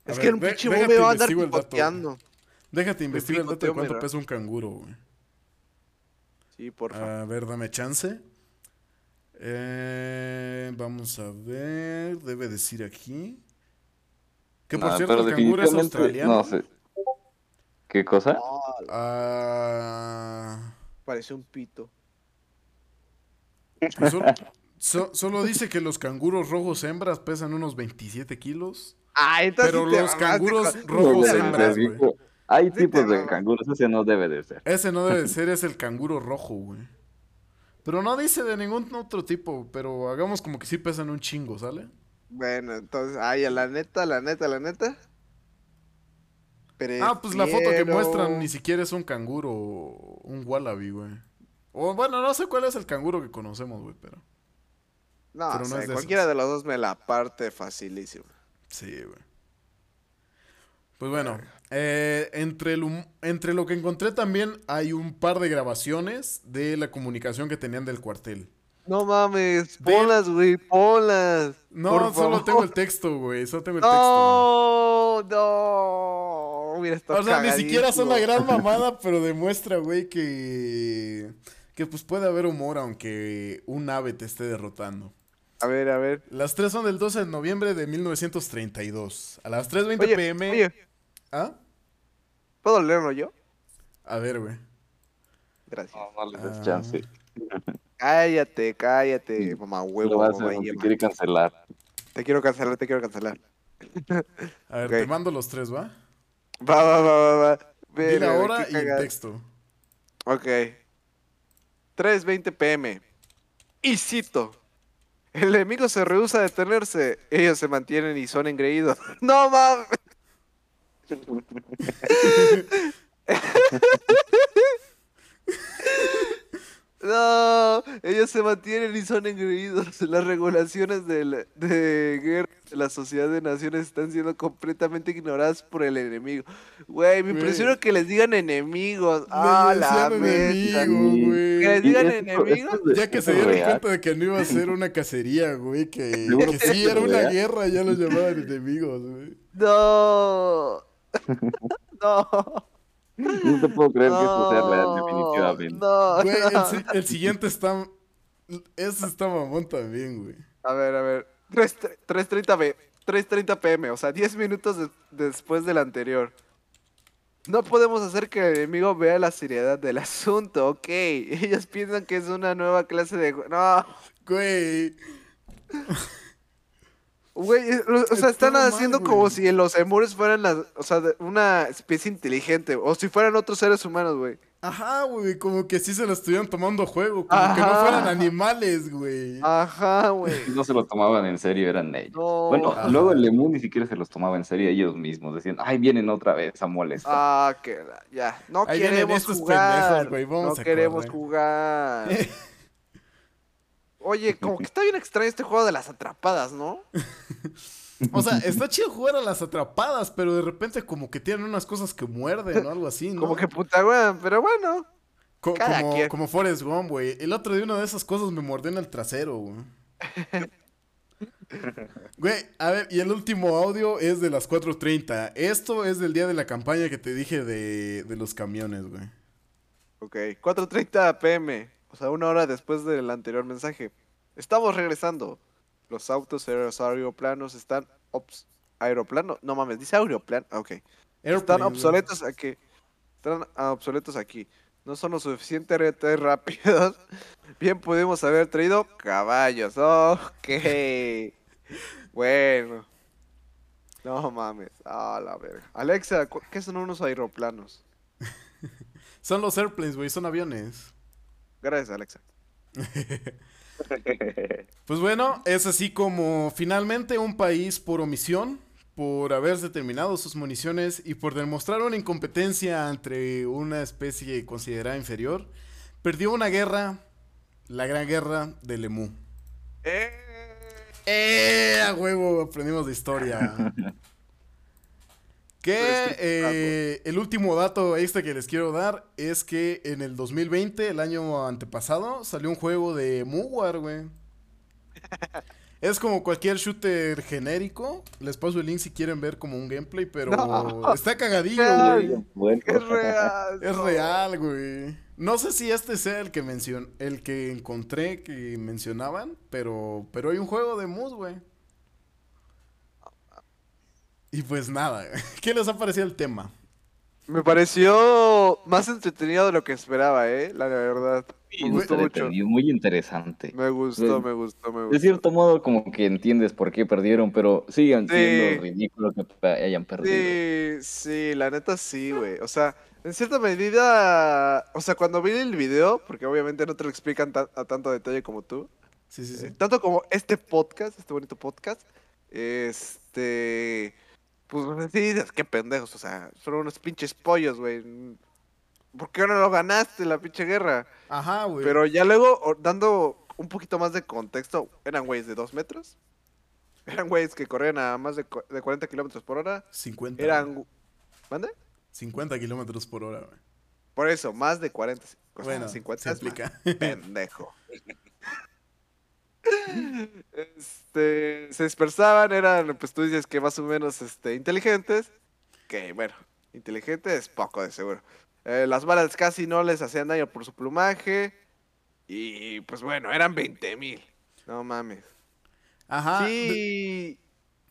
A Es ver, que un de- pinche déjate bobe va a andar el dato. Déjate investigar cuánto mira. pesa un canguro, güey. Sí, por favor. A ver, dame chance. Eh, vamos a ver. Debe decir aquí. Que por Ah, cierto, el canguro es australiano. No sé. ¿Qué cosa? Ah, Parece un pito. solo, so- solo dice que los canguros rojos hembras pesan unos 27 kilos. Ah, entonces Pero sí los canguros con- rojos No hembras, güey. Hay Sí tipos de canguros, ese no debe de ser. Ese no debe de ser, es el canguro rojo, güey. Pero no dice de ningún otro tipo, pero hagamos como que sí pesan un chingo, ¿sale? Bueno, entonces, ay, a la neta, la neta, la neta. Ah, pues la foto que Prefiero- muestran ni siquiera es un canguro, un wallaby, güey. O bueno, no sé cuál es el canguro que conocemos, güey, pero No, pero o no sea, es de cualquiera esos. de los dos me la parte facilísimo. sí, güey. Pues bueno, eh, entre, el entre lo que encontré también hay un par de grabaciones de la comunicación que tenían del cuartel. No mames, ponlas, güey, ponlas. No, por solo favor. tengo el texto, güey, solo tengo el texto. No, no. Mira, está O sea, ni siquiera son la gran mamada, pero demuestra, güey, que... Que pues puede haber humor aunque un ave te esté derrotando. A ver, a ver. Las tres son del 12 de noviembre de 1932. A las 3.20 Oye, pm... oye, ¿Ah? ¿puedo leerlo yo? A ver, güey. Gracias. No, no le des Ah. chance. Cállate, cállate, mamá huevo, Lo mamá no te quiere cancelar. Te quiero cancelar, te quiero cancelar. A ver, te mando los tres, ¿va? Va, va, va, va, va. Di Verga, la qué hora y el texto. Ok. 3.20 pm. Y cito. El enemigo se rehúsa a detenerse. Ellos se mantienen y son engreídos. ¡No mames! No, ellos se mantienen y son engreídos. Las regulaciones del- de guerra de la sociedad de naciones están siendo completamente ignoradas por el enemigo. Güey, me impresiona que les digan enemigos. Ah, la decían meta. enemigo, Sí. güey. Que les digan esto- enemigos. esto es- Ya que se dieron real. cuenta de que no iba a ser una cacería, güey, que, que sí era una guerra, ya los llamaban enemigos, güey. No. No. No te puedo creer que esto sea real, No, definitivamente. No, Güey, el, no. si- el siguiente está. Ese está mamón también, güey. A ver, a ver. 3 3.30 p- 3.30 pm, o sea, 10 minutos des- después del anterior. No podemos hacer que el enemigo vea la seriedad del asunto, ok. Ellos piensan que es una nueva clase de... No, Güey. Güey, o sea, están mal, haciendo como si los emures fueran las, o sea, una especie inteligente, o si fueran otros seres humanos, güey. Ajá, güey, como que sí se lo estuvieran tomando a juego, como que no fueran animales, güey. Ajá, güey. No se lo tomaban en serio, eran ellos. No. Bueno, Ajá. luego el Lemú ni siquiera se los tomaba en serio ellos mismos. Decían, ay, vienen otra vez a molestar. Ah, que ya. No Ahí queremos jugar. pendejos, güey, vamos no a queremos correr. jugar. Oye, como que está bien extraño este juego de las atrapadas, ¿no? O sea, está chido jugar a las atrapadas, pero de repente como que tienen unas cosas que muerden o algo así, ¿no? Como que puta weón, pero bueno. Co- cada como, quien. como Forrest Gump, güey. El otro día una de esas cosas me mordió en el trasero, güey. Güey, a ver, y el último audio es de las 4.30. Esto es del día de la campaña que te dije de, de los camiones, güey. Ok, 4.30 pm, o sea, una hora después del anterior mensaje. Estamos regresando. Los autos aeroplanos están obs- aeroplano, no mames, dice aeroplano, ok. Están Airplane, obsoletos aquí. Están ah, obsoletos aquí. No son lo suficientemente rápidos. Bien pudimos haber traído caballos. Ok. Bueno. No mames. Ah, la verga. Alexa, ¿qué son unos aeroplanos? Son los airplanes, güey, son aviones. Gracias, Alexa. Pues bueno, es así como finalmente un país por omisión, por haberse terminado sus municiones y por demostrar una incompetencia entre una especie considerada inferior, perdió una guerra, la gran guerra de Lemú. ¡Eh! ¡Eh! A huevo, aprendimos de historia. Que estoy eh, el último dato extra que les quiero dar es que en el 2020, el año antepasado, salió un juego de Muwar, güey. Es como cualquier shooter genérico. Les paso el link si quieren ver como un gameplay, pero No. está cagadillo, güey. Bueno, Es real. Es real, güey. No sé si este sea el que mencion el que encontré que mencionaban, pero pero hay un juego de Mus, güey. Y pues nada, ¿qué les ha parecido el tema? Me pareció más entretenido de lo que esperaba, eh. La verdad. Sí, Me gustó mucho. entretenido, muy interesante. Me gustó, Sí. me gustó, me De gustó. cierto modo, como que entiendes por qué perdieron, pero siguen Sí. siendo ridículo que hayan perdido. Sí, sí, la neta sí, güey. O sea, en cierta medida, o sea, cuando vi el video, porque obviamente no te lo explican ta- a tanto detalle como tú, Sí, sí, sí. eh, tanto como este podcast, este bonito podcast, este, pues sí, dices, qué pendejos, o sea, son unos pinches pollos, güey. ¿Por qué no lo ganaste la pinche guerra? Ajá, güey. Pero ya luego, dando un poquito más de contexto, eran güeyes de dos metros. Eran güeyes que corrían a más de, de 40 kilómetros por hora. 50. Eran. ¿Mande? 50 kilómetros por hora, güey. Por eso, más de 40. O sea, Bueno, 50 se aplica. pendejo. Este, se dispersaban, eran, pues tú dices que más o menos este, inteligentes. Que bueno, inteligentes poco de seguro. Eh, las balas casi no les hacían daño por su plumaje. Y pues bueno, eran 20 mil. No mames. Ajá. de- sí.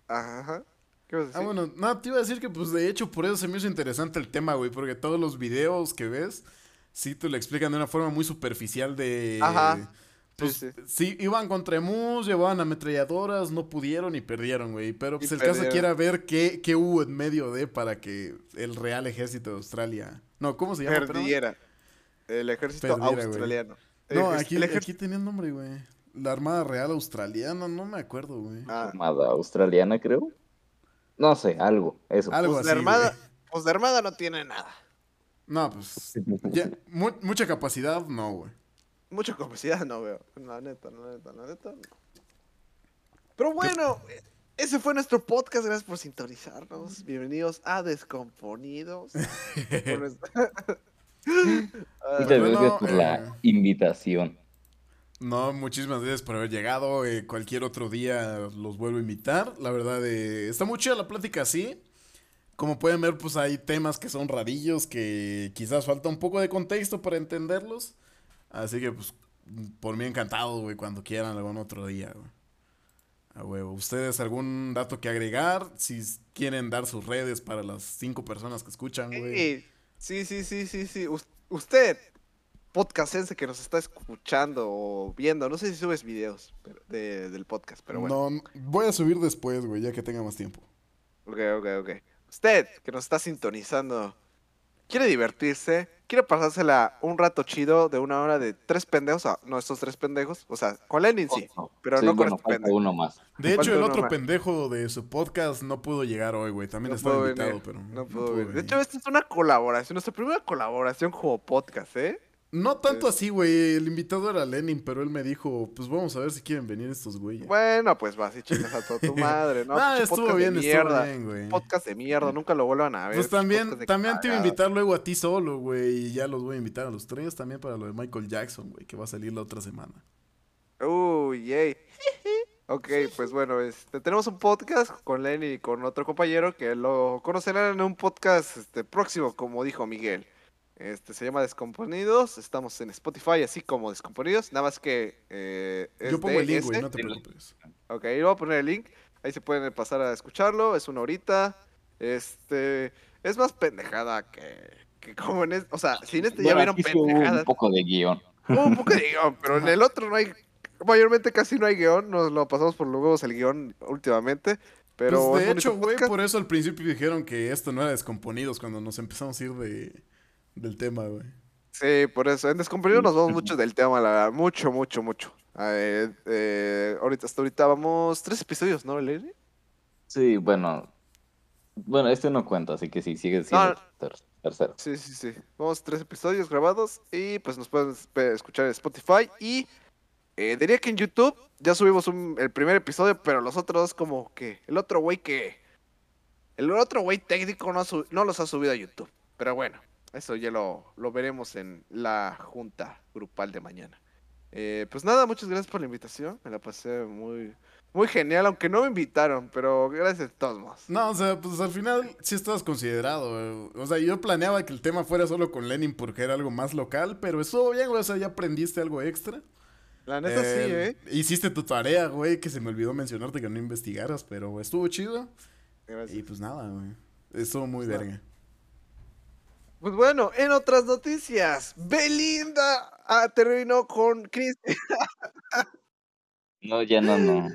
Ajá. ¿Qué vas a Ah, decir? bueno, no, te iba a decir que pues de hecho por eso se me hizo interesante el tema, güey, porque todos los videos que ves, sí te lo explican de una forma muy superficial de... Ajá. Pues Sí, sí, iban contra emus, llevaban ametralladoras, no pudieron y perdieron, güey. Pero pues Y el caso perdieron. aquí era ver qué, qué hubo en medio de para que el Real Ejército de Australia... No, ¿cómo se llama? Perdiera. El ejército Perdiera, güey. australiano. No, aquí, ejército- aquí tenía nombre, güey. La Armada Real Australiana, no me acuerdo, güey. Ah, Armada australiana, creo. No sé, algo, eso. Algo pues así, de armada, güey. pues de armada no tiene nada. No, pues... ya, mu- mucha capacidad, no, güey. Mucha capacidad no veo. La neta, la neta, la neta. no. Pero bueno, ese fue nuestro podcast. Gracias por sintonizarnos. Bienvenidos a Descomponidos. Muchas bueno, gracias por eh, la invitación. No, muchísimas gracias por haber llegado. eh, cualquier otro día los vuelvo a invitar. La verdad, eh, está muy chida la plática así. Como pueden ver, pues hay temas que son rarillos, que quizás falta un poco de contexto para entenderlos. Así que, pues, por mí encantado, güey, cuando quieran algún otro día, güey. A huevo. ¿Ustedes algún dato que agregar? Si quieren dar sus redes para las cinco personas que escuchan, güey. Sí, sí, sí, sí, sí. Us- Usted, podcastense que nos está escuchando o viendo, no sé si subes videos pero- de- del podcast, pero bueno. No, voy a subir después, güey, ya que tenga más tiempo. Ok, ok, ok. Usted que nos está sintonizando, quiere divertirse, quiere pasársela un rato chido de una hora de tres pendejos, ah, no estos tres pendejos, o sea, con Lenin sí, Ojo. pero Sí, no con bueno, este pendejo. uno más. De hecho, el otro más. pendejo de su podcast no pudo llegar hoy, güey. También No estaba puedo invitado, venir, pero no puedo venir. De hecho, esta es una colaboración, nuestra primera colaboración como podcast, ¿eh? No tanto así, güey. El invitado era Lenin, pero él me dijo, pues vamos a ver si quieren venir estos güeyes. Bueno, pues vas y chingas a toda tu madre, ¿no? ah, estuvo de bien, estuvo bien, güey. Podcast de mierda, nunca lo vuelvan a ver. Pues también, también te iba a invitar luego a ti solo, güey. Y ya los voy a invitar a los tres también para lo de Michael Jackson, güey, que va a salir la otra semana. Uy, yay. Ok, pues bueno, este, tenemos un podcast con Lenny y con otro compañero que lo conocerán en un podcast este, próximo, como dijo Miguel. Este se llama Descomponidos, estamos en Spotify, así como Descomponidos, nada más que eh, es Yo pongo de el link, güey, ese. no te preocupes. Ok, ahí voy a poner el link, ahí se pueden pasar a escucharlo, es una horita. Este, es más pendejada que, que como en este, o sea, si en este ya Bueno, vieron sí hubo pendejadas. un poco de guion. Un poco de guion, pero en el otro no hay. Mayormente casi no hay guion. Nos lo pasamos por los huevos el guion últimamente. Pero. Pues, es de hecho, güey, por eso al principio dijeron que esto no era descomponidos cuando nos empezamos a ir de, del tema, güey. Sí, por eso. En Descomponido nos vamos mucho del tema, la verdad. Mucho, mucho, mucho. Eh, eh, ahorita, hasta ahorita vamos tres episodios, ¿no, Lenny? Sí, bueno. Bueno, este no cuenta, así que sí, sigue siendo No. ter- tercero. Sí, sí, sí. Vamos tres episodios grabados y pues nos pueden escuchar en Spotify y eh, diría que en YouTube ya subimos un- el primer episodio, pero los otros como que el otro güey que el otro güey técnico no, no los ha subido a YouTube. Pero bueno, eso ya lo, lo veremos en la junta grupal de mañana. Eh, pues nada, muchas gracias por la invitación. Me la pasé muy, muy genial, aunque no me invitaron, pero gracias de todos modos. No, o sea, pues al final sí estabas considerado, güey. O sea, yo planeaba que el tema fuera solo con Lenin porque era algo más local, pero estuvo bien, güey. O sea, ya aprendiste algo extra. La neta sí, Eh, ¿eh? Hiciste tu tarea, güey, que se me olvidó mencionarte que no investigaras, pero estuvo chido. Gracias. Y pues nada, güey. Estuvo muy Pues nada. Pues bueno, en otras noticias, Belinda ah, terminó con Chris. No, ya no, no.